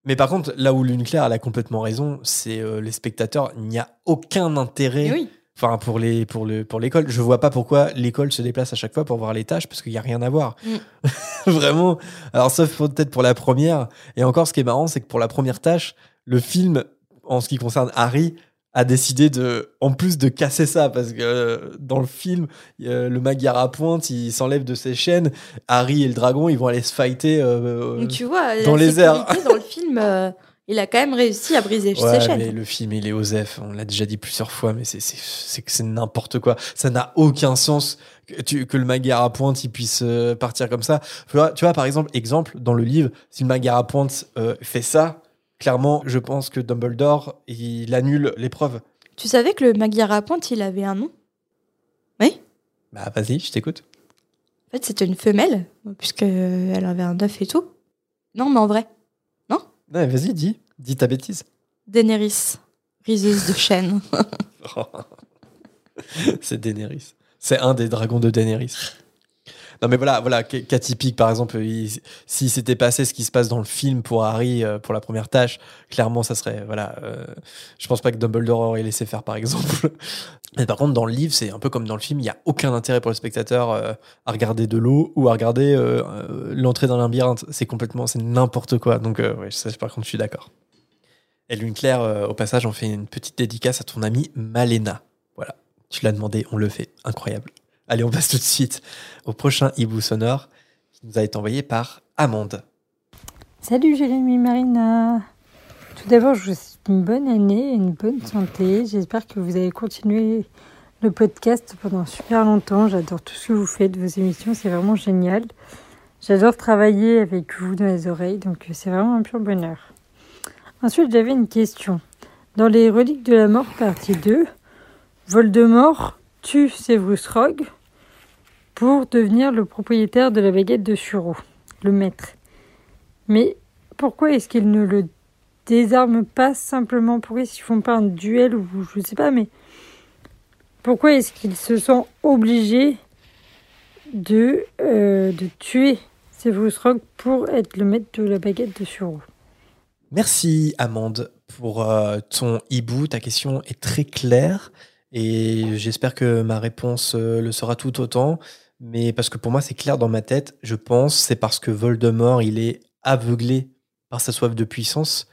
Mais par contre, là où Lune Claire, elle a complètement raison, c'est euh, les spectateurs, il n'y a aucun intérêt oui. Enfin, pour les pour le pour l'école, je vois pas pourquoi l'école se déplace à chaque fois pour voir les tâches parce qu'il y a rien à voir. Vraiment. Alors sauf peut-être pour la première. Et encore, ce qui est marrant, c'est que pour la première tâche, le film, en ce qui concerne Harry, a décidé de, en plus de casser ça, parce que euh, dans le film, euh, le Magyar à pointe, il s'enlève de ses chaînes. Harry et le dragon, ils vont aller se fighter. euh, Donc, tu vois, dans les airs. dans le film, il a quand même réussi à briser Ouais, ses chaînes. mais le film, il est Osef. On l'a déjà dit plusieurs fois, mais c'est c'est n'importe quoi. Ça n'a aucun sens que, tu- que le Magyar à pointe il puisse euh, partir comme ça. Tu vois, tu vois, par exemple, exemple dans le livre, si le Magyar à pointe euh, fait ça, clairement, je pense que Dumbledore il annule l'épreuve. Tu savais que le Magyar à pointe, il avait un nom? Oui. Bah vas-y, je t'écoute. En fait, c'était une femelle, puisqu'elle avait un œuf et tout. Non, mais en vrai. Ouais, vas-y, dis, dis ta bêtise. Daenerys, riseuse de chêne. c'est Daenerys. C'est un des dragons de Daenerys. Non, mais voilà, voilà, cas typique, par exemple, si c'était passé ce qui se passe dans le film pour Harry, euh, pour la première tâche, clairement, ça serait, voilà, euh, je pense pas que Dumbledore aurait laissé faire, par exemple. Mais par contre, dans le livre, c'est un peu comme dans le film, il n'y a aucun intérêt pour le spectateur euh, à regarder de l'eau ou à regarder l'entrée dans labyrinthe. C'est complètement, c'est n'importe quoi. Donc, ouais, ça, par contre, je suis d'accord. Et Lune Claire, au passage, on fait une petite dédicace à ton amie Malena. Voilà, tu l'as demandé, on le fait. Incroyable. Allez, on passe tout de suite au prochain hibou sonore qui nous a été envoyé par Amande. Salut Jérémy Marina. Tout d'abord, je vous souhaite une bonne année et une bonne santé. J'espère que vous allez continuer le podcast pendant super longtemps. J'adore tout ce que vous faites, vos émissions, c'est vraiment génial. J'adore travailler avec vous dans les oreilles, donc c'est vraiment un pur bonheur. Ensuite, j'avais une question. Dans les Reliques de la Mort, partie 2, Voldemort tue Severus Rogue pour devenir le propriétaire de la baguette de Suro, le maître. Mais pourquoi est-ce qu'ils ne le désarment pas simplement? Pourquoi est-ce qu'ils font pas un duel ou je sais pas, mais pourquoi est-ce qu'ils se sont obligés de, euh, de tuer Severus pour être le maître de la baguette de Suro Merci Amande pour euh, ton hibou. Ta question est très claire et j'espère que ma réponse euh, le sera tout autant mais parce que pour moi c'est clair dans ma tête, je pense c'est parce que Voldemort il est aveuglé par sa soif de puissance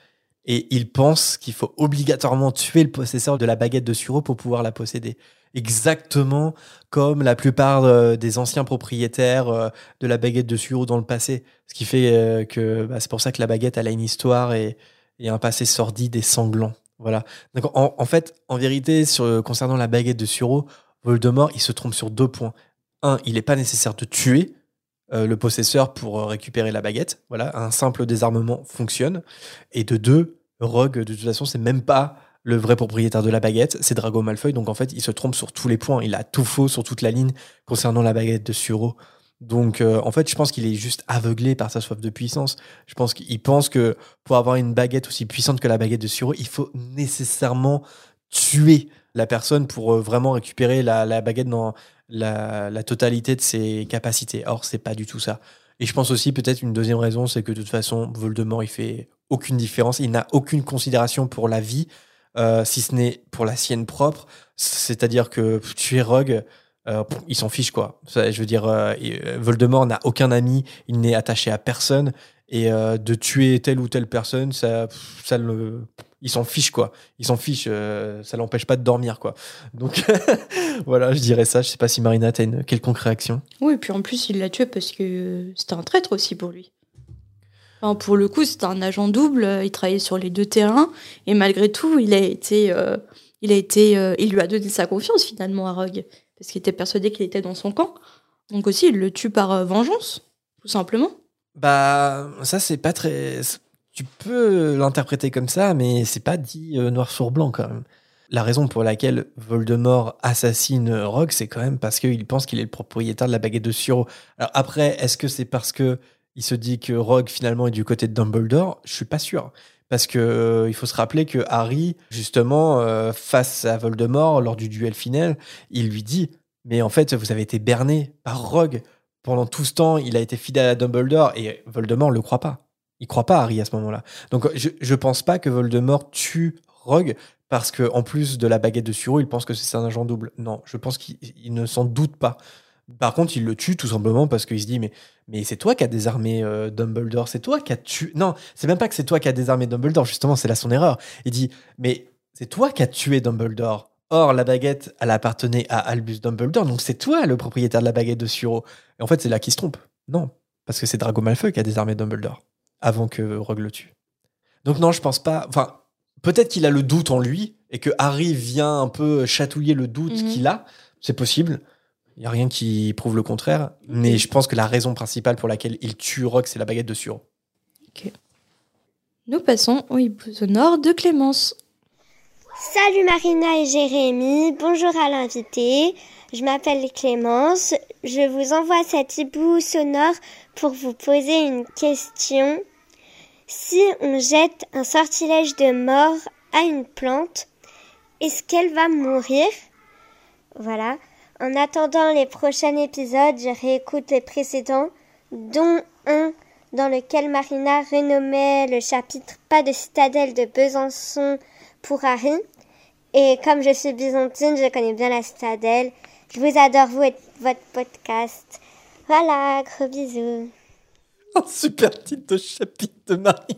et il pense qu'il faut obligatoirement tuer le possesseur de la baguette de Suro pour pouvoir la posséder. Exactement comme la plupart euh, des anciens propriétaires euh, de la baguette de Suro dans le passé. Ce qui fait euh, que bah, c'est pour ça que la baguette elle a une histoire et, un passé sordide et sanglant. Voilà. Donc en, fait, en vérité, sur, concernant la baguette de Suro, Voldemort, il se trompe sur deux points un, il n'est pas nécessaire de tuer euh, le possesseur pour euh, récupérer la baguette. Voilà, un simple désarmement fonctionne. Et de deux, Rogue, de toute façon, c'est même pas le vrai propriétaire de la baguette, c'est Drago Malfoy. Donc en fait, il se trompe sur tous les points. Il a tout faux sur toute la ligne concernant la baguette de Suro. Donc euh, en fait, je pense qu'il est juste aveuglé par sa soif de puissance. Je pense qu'il pense que pour avoir une baguette aussi puissante que la baguette de Suro, il faut nécessairement tuer la personne pour vraiment récupérer la, la baguette dans, la, totalité de ses capacités. Or, c'est pas du tout ça. Et je pense aussi peut-être une deuxième raison, c'est que de toute façon, Voldemort, il fait aucune différence. Il n'a aucune considération pour la vie, euh, si ce n'est pour la sienne propre. C'est-à-dire que tu es Rogue, euh, il s'en fiche quoi. je veux dire, euh, Voldemort n'a aucun ami, il n'est attaché à personne. Et de tuer telle ou telle personne, ça, ça le, il s'en fiche quoi. Il s'en fiche, euh, ça l'empêche pas de dormir quoi. Donc voilà, je dirais ça. Je sais pas si Marina a une quelconque réaction. Oui, et puis en plus il l'a tué parce que c'était un traître aussi pour lui. pour le coup, c'était un agent double. Il travaillait sur les deux terrains et malgré tout, il a été, euh, il a été, euh, il lui a donné sa confiance finalement à Rogue parce qu'il était persuadé qu'il était dans son camp. Donc aussi, il le tue par vengeance, tout simplement. Bah ça c'est pas très tu peux l'interpréter comme ça, mais c'est pas dit euh, noir sur blanc quand même. La raison pour laquelle Voldemort assassine Rogue, c'est quand même parce qu'il pense qu'il est le propriétaire de la baguette de Suro. Alors après, est-ce que c'est parce que il se dit que Rogue finalement est du côté de Dumbledore? Je suis pas sûr. Parce que euh, il faut se rappeler que Harry, justement, euh, face à Voldemort, lors du duel final, il lui dit Mais en fait, vous avez été berné par Rogue. Pendant tout ce temps, il a été fidèle à Dumbledore et Voldemort ne le croit pas. Il croit pas à Harry à ce moment-là. Donc je, je pense pas que Voldemort tue Rogue parce que en plus de la baguette de Suro, il pense que c'est un agent double. Non, je pense qu'il ne s'en doute pas. Par contre, il le tue tout simplement parce qu'il se dit mais c'est toi qui as désarmé euh, Dumbledore, c'est toi qui as tué. Non, c'est même pas que c'est toi qui as désarmé Dumbledore. Justement, c'est là son erreur. Il dit mais c'est toi qui as tué Dumbledore. Or, la baguette, elle appartenait à Albus Dumbledore, donc c'est toi le propriétaire de la baguette de Suro. Et en fait, c'est là qu'il se trompe. Non, parce que c'est Drago Malfoy qui a désarmé Dumbledore avant que Rogue le tue. Donc non, je pense pas. Enfin, peut-être qu'il a le doute en lui et que Harry vient un peu chatouiller le doute mhm. qu'il a. C'est possible. Il n'y a rien qui prouve le contraire. Mais je pense que la raison principale pour laquelle il tue Rogue, c'est la baguette de Suro. Ok. Nous passons au hibou sonore de Clémence. Salut Marina et Jérémy, bonjour à l'invité. Je m'appelle Clémence. Je vous envoie cet hibou sonore pour vous poser une question. Si on jette un sortilège de mort à une plante, est-ce qu'elle va mourir? Voilà. En attendant les prochains épisodes, je réécoute les précédents, dont un dans lequel Marina renommait le chapitre Pas de citadelle de Besançon pour Harry. Et comme je suis byzantine, je connais bien la citadelle. Je vous adore, vous et votre podcast. Voilà, gros bisous. Un super titre de chapitre de Marie.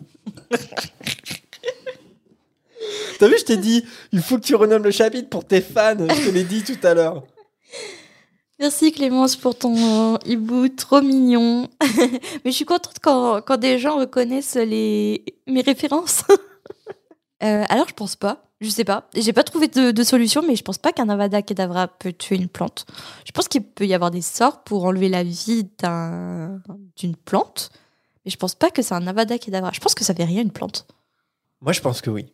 T'as vu, je t'ai dit, il faut que tu renommes le chapitre pour tes fans. Je te l'ai dit tout à l'heure. Merci Clémence pour ton euh, hibou trop mignon. Mais je suis contente quand, quand des gens reconnaissent les, mes références. Euh, alors je pense pas, je sais pas. J'ai pas trouvé de, de solution, mais je pense pas qu'un Avada Kedavra peut tuer une plante. Je pense qu'il peut y avoir des sorts pour enlever la vie d'un- d'une plante, mais je pense pas que c'est un Avada Kedavra. Je pense que ça fait rien une plante. Moi, je pense que oui.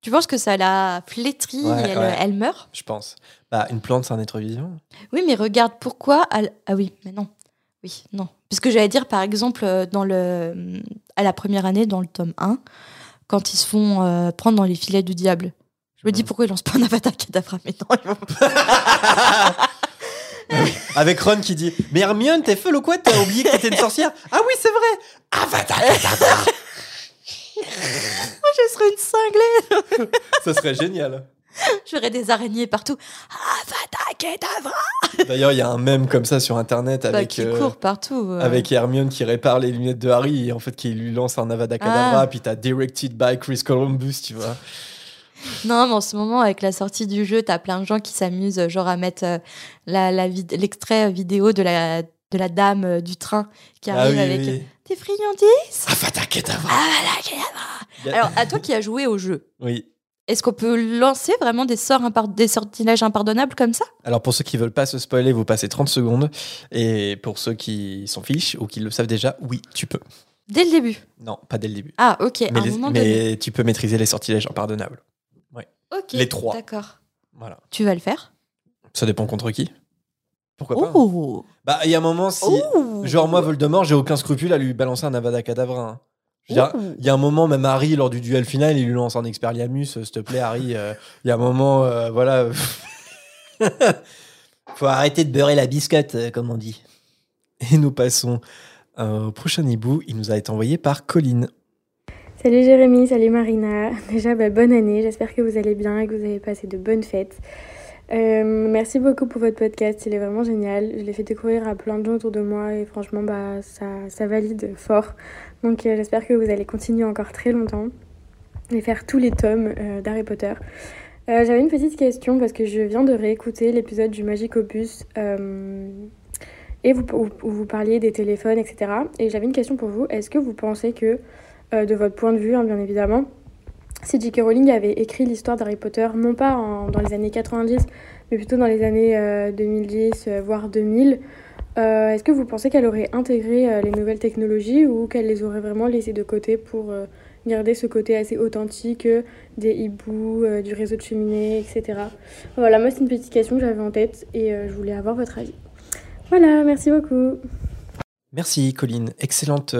Tu penses que ça la flétrit Ouais, et elle, ouais. elle meurt? Je pense. Bah, une plante, c'est un être vivant. Oui, mais regarde pourquoi. elle- Ah oui, mais non. Oui, non. Parce que j'allais dire, par exemple, euh, dans le... à la première année, dans le tome 1, quand ils se font euh, prendre dans les filets du diable. Je me dis pourquoi ils lancent pas un Avada Kedavra, mais non, ils vont Avec Ron qui dit Mais Hermione, t'es folle ou quoi T'as oublié que t'étais une sorcière? Ah oui, c'est vrai Avada Kedavra Moi, je serais une cinglée. Ça serait génial. J'aurais des araignées partout. Kedavra D'ailleurs, il y a un mème comme ça sur internet Bah, avec, Qui euh, court partout. euh. avec Hermione qui répare les lunettes de Harry et en fait qui lui lance un Avada Kedavra. Ah. Puis t'as Directed by Chris Columbus, tu vois. Non, mais en ce moment, avec la sortie du jeu, t'as plein de gens qui s'amusent, genre à mettre euh, la, la vid- l'extrait vidéo de la, de la dame euh, du train qui Ah arrive oui, avec oui. des friandises. Avada Kedavra Avada Kedavra. Alors, à toi qui as joué au jeu, Oui. Est-ce qu'on peut lancer vraiment des sorts des sortilèges impardonnables comme ça? Alors pour ceux qui veulent pas se spoiler, vous passez 30 secondes. Et pour ceux qui s'en fichent ou qui le savent déjà, oui, tu peux. Dès le début? Non, pas dès le début. Ah, ok, à mais un les- moment mais donné. tu peux maîtriser les sortilèges impardonnables. Ok, les trois. D'accord. Voilà. Tu vas le faire? Ça dépend contre qui. Pourquoi pas Oh Bah, il y a un moment, si. Oh Genre, moi, Voldemort, j'ai aucun scrupule à lui balancer un Avada Kedavra. hein. Il y a un moment, même Harry, lors du duel final, il lui lance un Expelliarmus. euh, S'il te plaît, Harry. euh, Il y a un moment, euh, voilà. Faut arrêter de beurrer la biscotte, euh, comme on dit. Et nous passons au prochain hibou. Il nous a été envoyé par Colline. Salut Jérémy, salut Marina. Déjà, bah, bonne année. J'espère que vous allez bien et que vous avez passé de bonnes fêtes. Euh, merci beaucoup pour votre podcast. Il est vraiment génial. Je l'ai fait découvrir à plein de gens autour de moi et franchement, bah, ça, ça valide fort. Donc, euh, j'espère que vous allez continuer encore très longtemps et faire tous les tomes euh, d'Harry Potter. Euh, J'avais une petite question parce que je viens de réécouter l'épisode du Magic Opus et vous, où, vous parliez des téléphones, etc. Et j'avais une question pour vous. Est-ce que vous pensez que de votre point de vue, hein, bien évidemment. Si J.K. Rowling avait écrit l'histoire d'Harry Potter, non pas dans les années 90, mais plutôt dans les années euh, 2010, euh, voire 2000, euh, est-ce que vous pensez qu'elle aurait intégré euh, les nouvelles technologies ou qu'elle les aurait vraiment laissées de côté pour euh, garder ce côté assez authentique des hiboux, du réseau de cheminées, etc. Voilà, moi c'est une petite question que j'avais en tête et je voulais avoir votre avis. Voilà, merci beaucoup. Merci, Colline. Excellente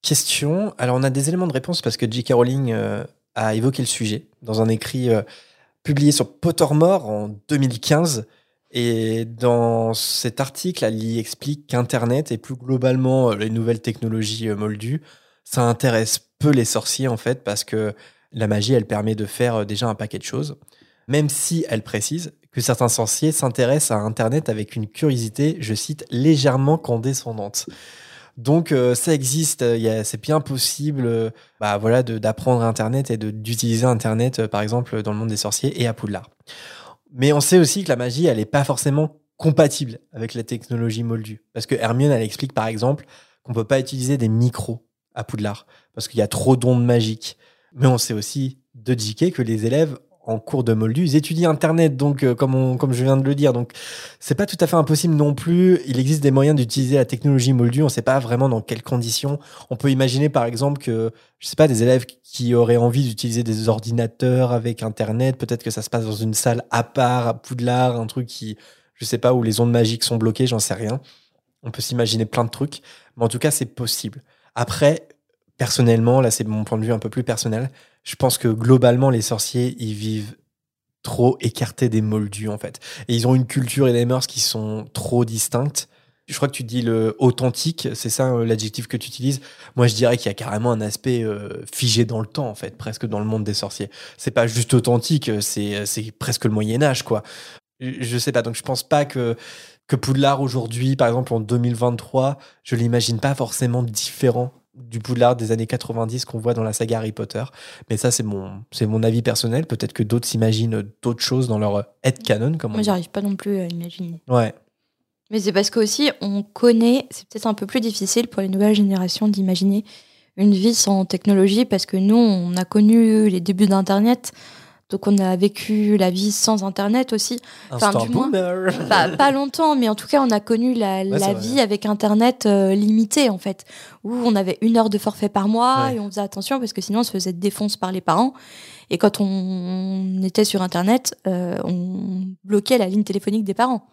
question. Alors, on a des éléments de réponse parce que J.K. Rowling a évoqué le sujet dans un écrit publié sur Pottermore en 2015. Et dans cet article, elle y explique qu'Internet et plus globalement euh, les nouvelles technologies euh, moldues, ça intéresse peu les sorciers en fait parce que la magie, elle permet de faire euh, déjà un paquet de choses. Même si elle précise que certains sorciers s'intéressent à Internet avec une curiosité, je cite, légèrement condescendante. Donc ça existe, c'est bien possible bah, d'apprendre Internet et d'utiliser Internet, par exemple, dans le monde des sorciers et à Poudlard. Mais on sait aussi que la magie, elle n'est pas forcément compatible avec la technologie moldue. Parce que Hermione, elle explique, par exemple, qu'on ne peut pas utiliser des micros à Poudlard, parce qu'il y a trop d'ondes magiques. Mais on sait aussi de JK que les élèves en cours de moldu, ils étudient Internet, donc euh, comme, comme je viens de le dire. Donc c'est pas tout à fait impossible non plus. Il existe des moyens d'utiliser la technologie moldue. On sait pas vraiment dans quelles conditions. On peut imaginer par exemple que, je sais pas, des élèves qui auraient envie d'utiliser des ordinateurs avec Internet. Peut-être que ça se passe dans une salle à part, à Poudlard, un truc qui, je sais pas, où les ondes magiques sont bloquées, j'en sais rien. On peut s'imaginer plein de trucs. Mais en tout cas, c'est possible. Après, personnellement, là, c'est mon point de vue un peu plus personnel. Je pense que globalement, les sorciers, ils vivent trop écartés des moldus, en fait. Et ils ont une culture et des mœurs qui sont trop distinctes. Je crois que tu dis le authentique, c'est ça euh, l'adjectif que tu utilises. Moi, je dirais qu'il y a carrément un aspect euh, figé dans le temps, en fait, presque dans le monde des sorciers. C'est pas juste authentique, c'est c'est presque le Moyen Âge, quoi. Je sais pas, donc je pense pas que que Poudlard aujourd'hui, par exemple en 2023, je l'imagine pas forcément différent du Poudlard des années 90 qu'on voit dans la saga Harry Potter. Mais ça, c'est mon, c'est mon avis personnel. Peut-être que d'autres s'imaginent d'autres choses dans leur head canon, comme Moi, j'arrive pas non plus à imaginer. Ouais. Mais c'est parce qu'aussi, on connaît, c'est peut-être un peu plus difficile pour les nouvelles générations d'imaginer une vie sans technologie parce que nous, on a connu les débuts d'Internet. Donc, on a vécu la vie sans Internet aussi. Enfin, du moins-. Pas, pas longtemps, mais en tout cas, on a connu la, la c'est vrai. vie avec Internet euh, limité, en fait, où on avait une heure de forfait par mois Ouais. et on faisait attention parce que sinon, on se faisait défoncer par les parents. Et quand on était sur Internet, euh, on bloquait la ligne téléphonique des parents.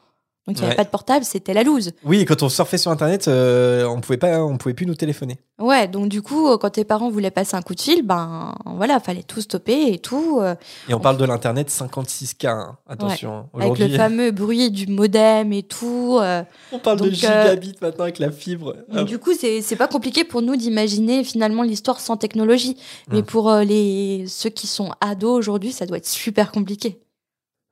Donc, il n'y avait Ouais. pas de portable, c'était la loose. Oui, et quand on surfait sur Internet, euh, on pouvait pas, on pouvait plus nous téléphoner. Ouais, donc du coup, euh, quand tes parents voulaient passer un coup de fil, ben voilà, fallait tout stopper et tout. euh, Et on parle de l'Internet 56K. hein. Attention. hein. avec le fameux bruit du modem et tout. euh, on parle de donc, euh, gigabits maintenant avec la fibre. Donc, Du coup, c'est c'est pas compliqué pour nous d'imaginer finalement l'histoire sans technologie. Mais Mm. pour les ceux qui sont ados aujourd'hui, ça doit être super compliqué.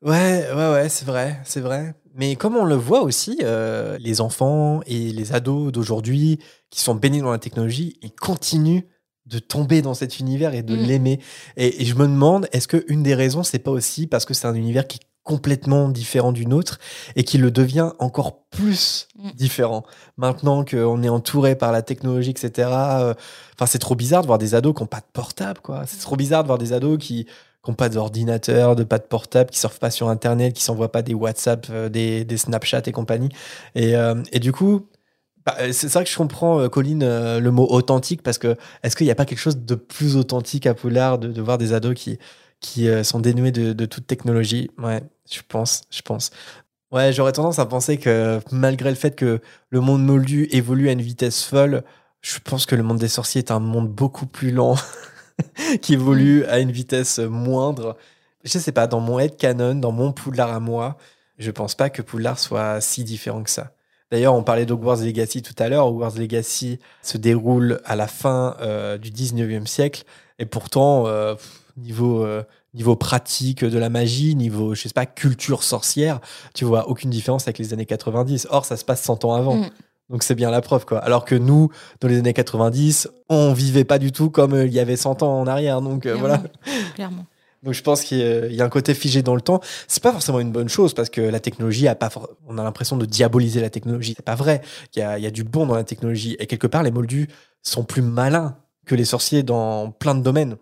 Ouais, ouais, ouais, c'est vrai, c'est vrai. Mais comme on le voit aussi, euh, les enfants et les ados d'aujourd'hui qui sont baignés dans la technologie, ils continuent de tomber dans cet univers et de Mm. l'aimer. Et, et je me demande, est-ce que une des raisons, c'est pas aussi parce que c'est un univers qui est complètement différent du nôtre et qui le devient encore plus Mm. différent? Maintenant qu'on est entouré par la technologie, etc. euh, Enfin, c'est trop bizarre de voir des ados qui n'ont pas de portable, quoi. C'est trop bizarre de voir des ados qui n'ont pas d'ordinateur, de pas de portable, qui surfent pas sur Internet, qui s'envoient pas des WhatsApp, euh, des, des Snapchat et compagnie. Et, euh, et du coup, bah, euh, c'est ça que je comprends, Colline, le mot authentique, parce que est-ce qu'il n'y a pas quelque chose de plus authentique à Poulard de, de voir des ados qui, qui sont dénués de, de toute technologie? Ouais, je pense, je pense. Ouais, j'aurais tendance à penser que malgré le fait que le monde moldu évolue à une vitesse folle, je pense que le monde des sorciers est un monde beaucoup plus lent, qui évolue à une vitesse moindre. Je sais pas, dans mon head canon, dans mon Poudlard à moi, je pense pas que Poudlard soit si différent que ça. D'ailleurs, on parlait d'Hogwarts Legacy tout à l'heure. Hogwarts Legacy se déroule à la fin euh, du 19e siècle. Et pourtant, euh, niveau, euh, niveau pratique de la magie, niveau, je sais pas, culture sorcière, tu vois aucune différence avec les années 90. Or, ça se passe 100 ans avant. Mm. Donc c'est bien la preuve, quoi. Alors que nous, dans les années 90, on vivait pas du tout comme euh, il y avait 100 ans en arrière. Donc euh, voilà. Clairement. Donc je pense qu'il y a- il y a un côté figé dans le temps. C'est pas forcément une bonne chose parce que la technologie a pas. On a l'impression de diaboliser la technologie. C'est pas vrai. Il y a, il y a du bon dans la technologie et quelque part les moldus sont plus malins que les sorciers dans plein de domaines.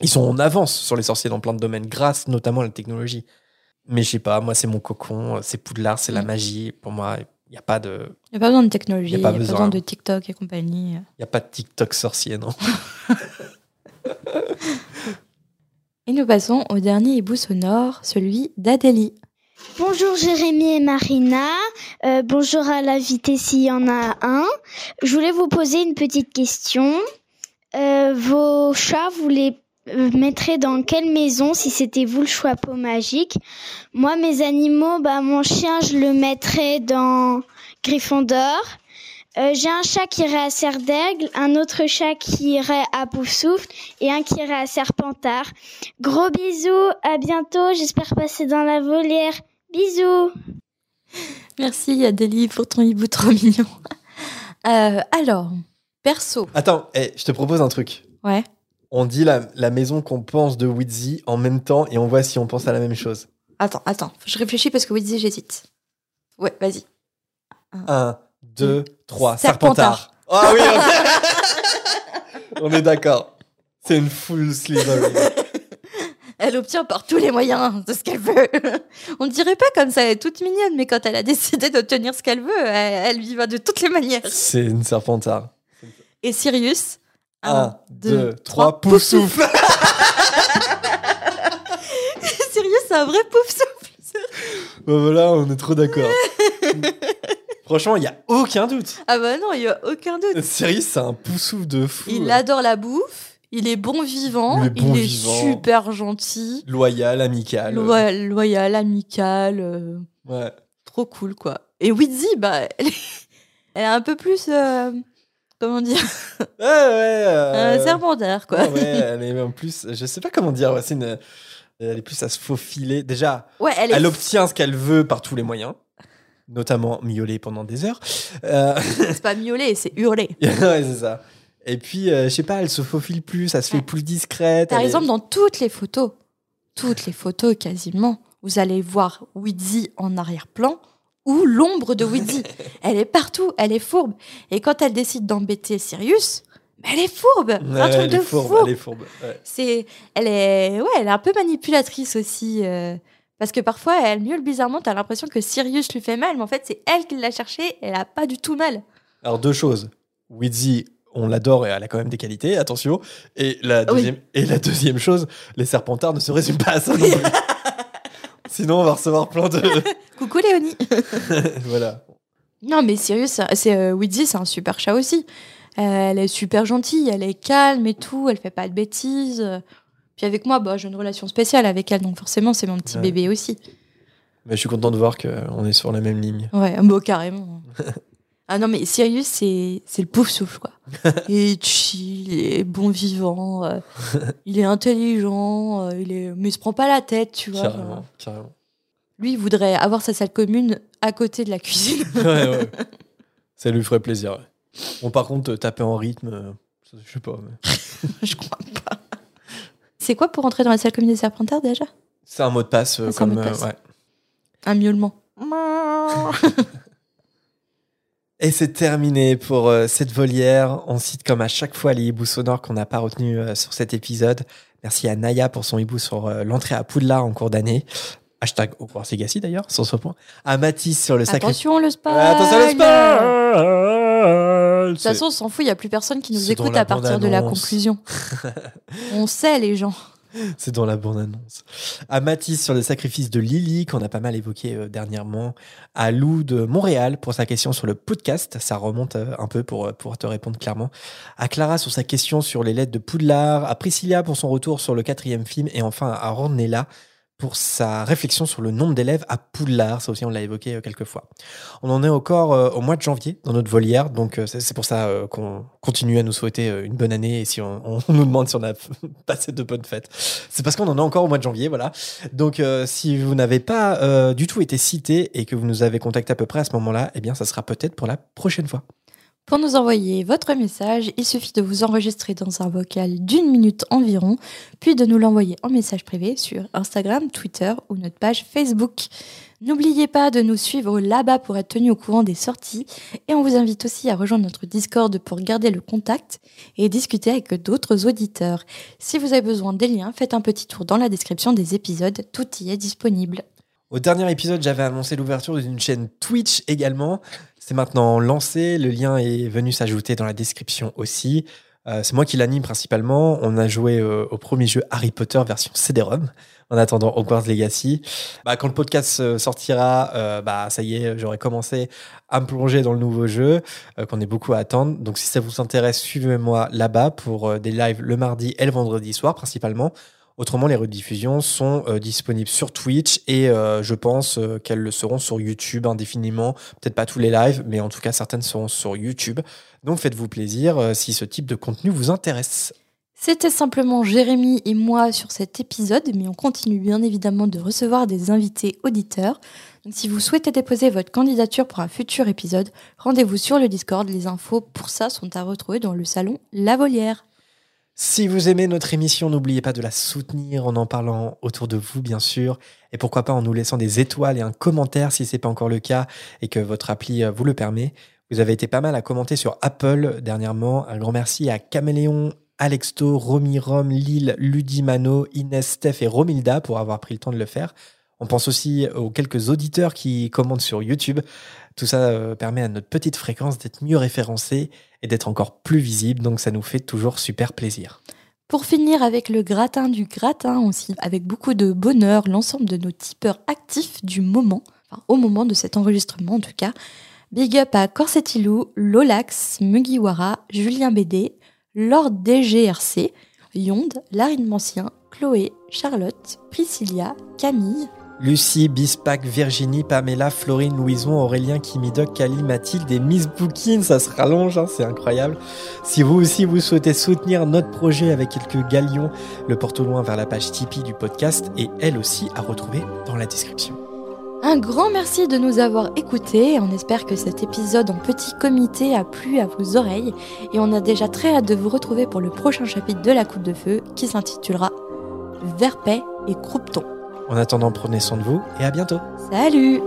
Ils sont en avance sur les sorciers dans plein de domaines grâce notamment à la technologie. Mais je sais pas. Moi c'est mon cocon. C'est Poudlard. C'est la Mm. magie. Pour moi, il n'y a pas de. Il n'y a pas besoin de technologie, Y a il pas n'y a pas besoin. de TikTok et compagnie. Il y a pas de TikTok sorcier, non Et nous passons au dernier hibou sonore, celui d'Adélie. Bonjour Jérémy et Marina. Euh, bonjour à l'invité s'il y en a un. Je voulais vous poser une petite question. Euh, vos chats, vous les euh, mettrez dans quelle maison si c'était vous le chapeau magique Moi, mes animaux, bah, mon chien, je le mettrais dans Gryffondor. Euh, J'ai un chat qui irait à Serre d'Aigle, un autre chat qui irait à Poufsouffle et un qui irait à Serpentard. Gros bisous, à bientôt, j'espère passer dans la volière. Bisous Merci Adélie pour ton hibou trop mignon. Euh, alors, perso. Attends, eh, je te propose un truc. Ouais. On dit la, la maison qu'on pense de Wheezy en même temps et on voit si on pense à la même chose. Attends, attends. Je réfléchis parce que Wizzy, j'hésite. Ouais, vas-y. 1, 2, 3. Serpentard. Ah oui, on, on est d'accord. C'est une full Slytherin. Elle obtient par tous les moyens de ce qu'elle veut. On ne dirait pas comme ça, elle est toute mignonne, mais quand elle a décidé d'obtenir ce qu'elle veut, elle, elle y va de toutes les manières. C'est une Serpentard. Et Sirius 1, 2, 3. Pouf souffle. Sirius, c'est un vrai pouf souffle. Bah voilà, on est trop d'accord. Franchement, il n'y a aucun doute. Ah bah non, il n'y a aucun doute. Sirius, c'est un poussouf de fou. Il adore la bouffe, Il est bon vivant, Il est bon il est vivant. super gentil, Loyal, amical. loyal, loyal, amical, euh, Ouais. trop cool quoi. Et Witzy, bah, elle est, elle est un peu plus, euh, comment dire, Ouais, ouais. euh, un serpentaire quoi. ouais, elle est en plus, je sais pas comment dire, c'est une, elle est plus à se faufiler. Déjà, Ouais, elle est. elle obtient ce qu'elle veut par tous les moyens, notamment miauler pendant des heures. Euh, C'est pas miauler, c'est hurler. ouais, c'est ça. Et puis, euh, je sais pas, elle se faufile plus, elle se fait plus discrète. Par est- exemple, dans toutes les photos, toutes les photos quasiment, vous allez voir Witzy en arrière-plan ou l'ombre de Witzy. elle est partout, elle est fourbe. Et quand elle décide d'embêter Sirius, mais elle est fourbe. C'est Ouais, un truc elle de est fourbe, fou. elle est fourbe. ouais. C'est, elle est, ouais, elle est un peu manipulatrice aussi. euh, parce que parfois, elle miaule bizarrement, t'as l'impression que Sirius lui fait mal, mais en fait, c'est elle qui l'a cherché, elle a pas du tout mal. Alors, deux choses. Wheezy, on l'adore et elle a quand même des qualités, attention. Et la deuxième, et la deuxième chose, les serpentards ne se résument pas à ça. Sinon, on va recevoir plein de. Coucou Léonie. voilà. Non, mais Sirius, c'est- euh, c'est un super chat aussi. Euh, elle est super gentille, elle est calme et tout, elle fait pas de bêtises. Puis avec moi, bah, j'ai une relation spéciale avec elle, donc forcément, c'est mon petit Ouais. bébé aussi. Mais je suis content de voir qu'on est sur la même ligne. Ouais, bon, carrément. ah non, mais Sirius, c'est c'est le pouf souffle, quoi. il est chill, il est bon vivant, euh, il est intelligent, euh, il est... mais il se prend pas la tête, tu vois. genre. Carrément, carrément. Lui, il voudrait avoir sa salle commune à côté de la cuisine. ouais, ouais. Ça lui ferait plaisir. ouais. Bon, par contre, taper en rythme, euh, ça, je sais pas. mais- Je crois pas. C'est quoi pour entrer dans la salle commune des Serpentards déjà? C'est un mot de passe, euh, un comme. mot de euh, passe. ouais. Un miaulement. Et c'est terminé pour euh, cette volière. On cite comme à chaque fois les hiboux sonores qu'on n'a pas retenus euh, sur cet épisode. Merci à Naya pour son hibou sur euh, l'entrée à Poudlard en cours d'année. Hashtag Hogwarts Legacy d'ailleurs, sans ce point. À Mathis sur le sacré. Attention le Ouais, attention le De spoil toute façon, on s'en fout, il n'y a plus personne qui nous écoute à partir de la conclusion. on sait les gens. C'est dans la bande-annonce. À Mathis sur le sacrifice de Lily, qu'on a pas mal évoqué euh, dernièrement. À Lou de Montréal pour sa question sur le podcast. Ça remonte euh, un peu pour euh, pouvoir te répondre clairement. À Clara sur sa question sur les lettres de Poudlard. À Priscilla pour son retour sur le quatrième film. Et enfin à Ornella pour sa réflexion sur le nombre d'élèves à Poudlard. Ça aussi, on l'a évoqué euh, quelques fois. On en est encore euh, au mois de janvier dans notre volière. Donc, euh, c'est pour ça qu'on continue à nous souhaiter une bonne année. Et si on, nous demande si on a passé de bonnes fêtes, c'est parce qu'on en est encore au mois de janvier. Voilà. Donc, si vous n'avez pas du tout été cité et que vous nous avez contacté à peu près à ce moment-là, eh bien, ça sera peut-être pour la prochaine fois. Pour nous envoyer votre message, il suffit de vous enregistrer dans un vocal d'une minute environ, puis de nous l'envoyer en message privé sur Instagram, Twitter ou notre page Facebook. N'oubliez pas de nous suivre là-bas pour être tenu au courant des sorties et on vous invite aussi à rejoindre notre Discord pour garder le contact et discuter avec d'autres auditeurs. Si vous avez besoin des liens, faites un petit tour dans la description des épisodes, tout y est disponible. Au dernier épisode, j'avais annoncé l'ouverture d'une chaîne Twitch également. C'est maintenant lancé. Le lien est venu s'ajouter dans la description aussi. Euh, c'est moi qui l'anime principalement. On a joué euh, au premier jeu Harry Potter version CD-ROM en attendant Hogwarts Legacy. Bah, quand le podcast euh, sortira, bah, ça y est, j'aurai commencé à me plonger dans le nouveau jeu qu'on est beaucoup à attendre. Donc si ça vous intéresse, suivez-moi là-bas pour des lives le mardi et le vendredi soir principalement. Autrement, les rediffusions sont euh, disponibles sur Twitch et euh, je pense euh, qu'elles le seront sur YouTube indéfiniment. Peut-être pas tous les lives, mais en tout cas certaines seront sur YouTube. Donc faites-vous plaisir si ce type de contenu vous intéresse. C'était simplement Jérémy et moi sur cet épisode, mais on continue bien évidemment de recevoir des invités auditeurs. Donc si vous souhaitez déposer votre candidature pour un futur épisode, rendez-vous sur le Discord. Les infos pour ça sont à retrouver dans le salon La Volière. Si vous aimez notre émission, n'oubliez pas de la soutenir en en parlant autour de vous, bien sûr, et pourquoi pas en nous laissant des étoiles et un commentaire si c'est pas encore le cas et que votre appli euh, vous le permet. Vous avez été pas mal à commenter sur Apple dernièrement. Un grand merci à Caméléon, Alexto, Romy Rom, Lille, Ludimano, Inès, Steph et Romilda pour avoir pris le temps de le faire. On pense aussi aux quelques auditeurs qui commentent sur YouTube. Tout ça euh, permet à notre petite fréquence d'être mieux référencée et d'être encore plus visible, donc ça nous fait toujours super plaisir. Pour finir avec le gratin du gratin aussi, avec beaucoup de bonheur, l'ensemble de nos tipeurs actifs du moment, au moment de cet enregistrement en tout cas. Big up à Corsetilou, Lolax, Mugiwara, Julien BD, Lord DGRC. Yonde, Larine Mancien, Chloé, Charlotte, Priscilla, Camille, Lucie, Bispac, Virginie, Pamela, Florine, Louison, Aurélien, Kimidoc, Kali, Mathilde et Miss Bookin. Ça se rallonge, hein, c'est incroyable. Si vous aussi vous souhaitez soutenir notre projet avec quelques galions, le porte loin vers la page Tipeee du podcast est elle aussi à retrouver dans la description. Un grand merci de nous avoir écoutés. On espère que cet épisode en petit comité a plu à vos oreilles et on a déjà très hâte de vous retrouver pour le prochain chapitre de La Coupe de Feu qui s'intitulera Verpet et Croupeton. En attendant, prenez soin de vous et à bientôt. Salut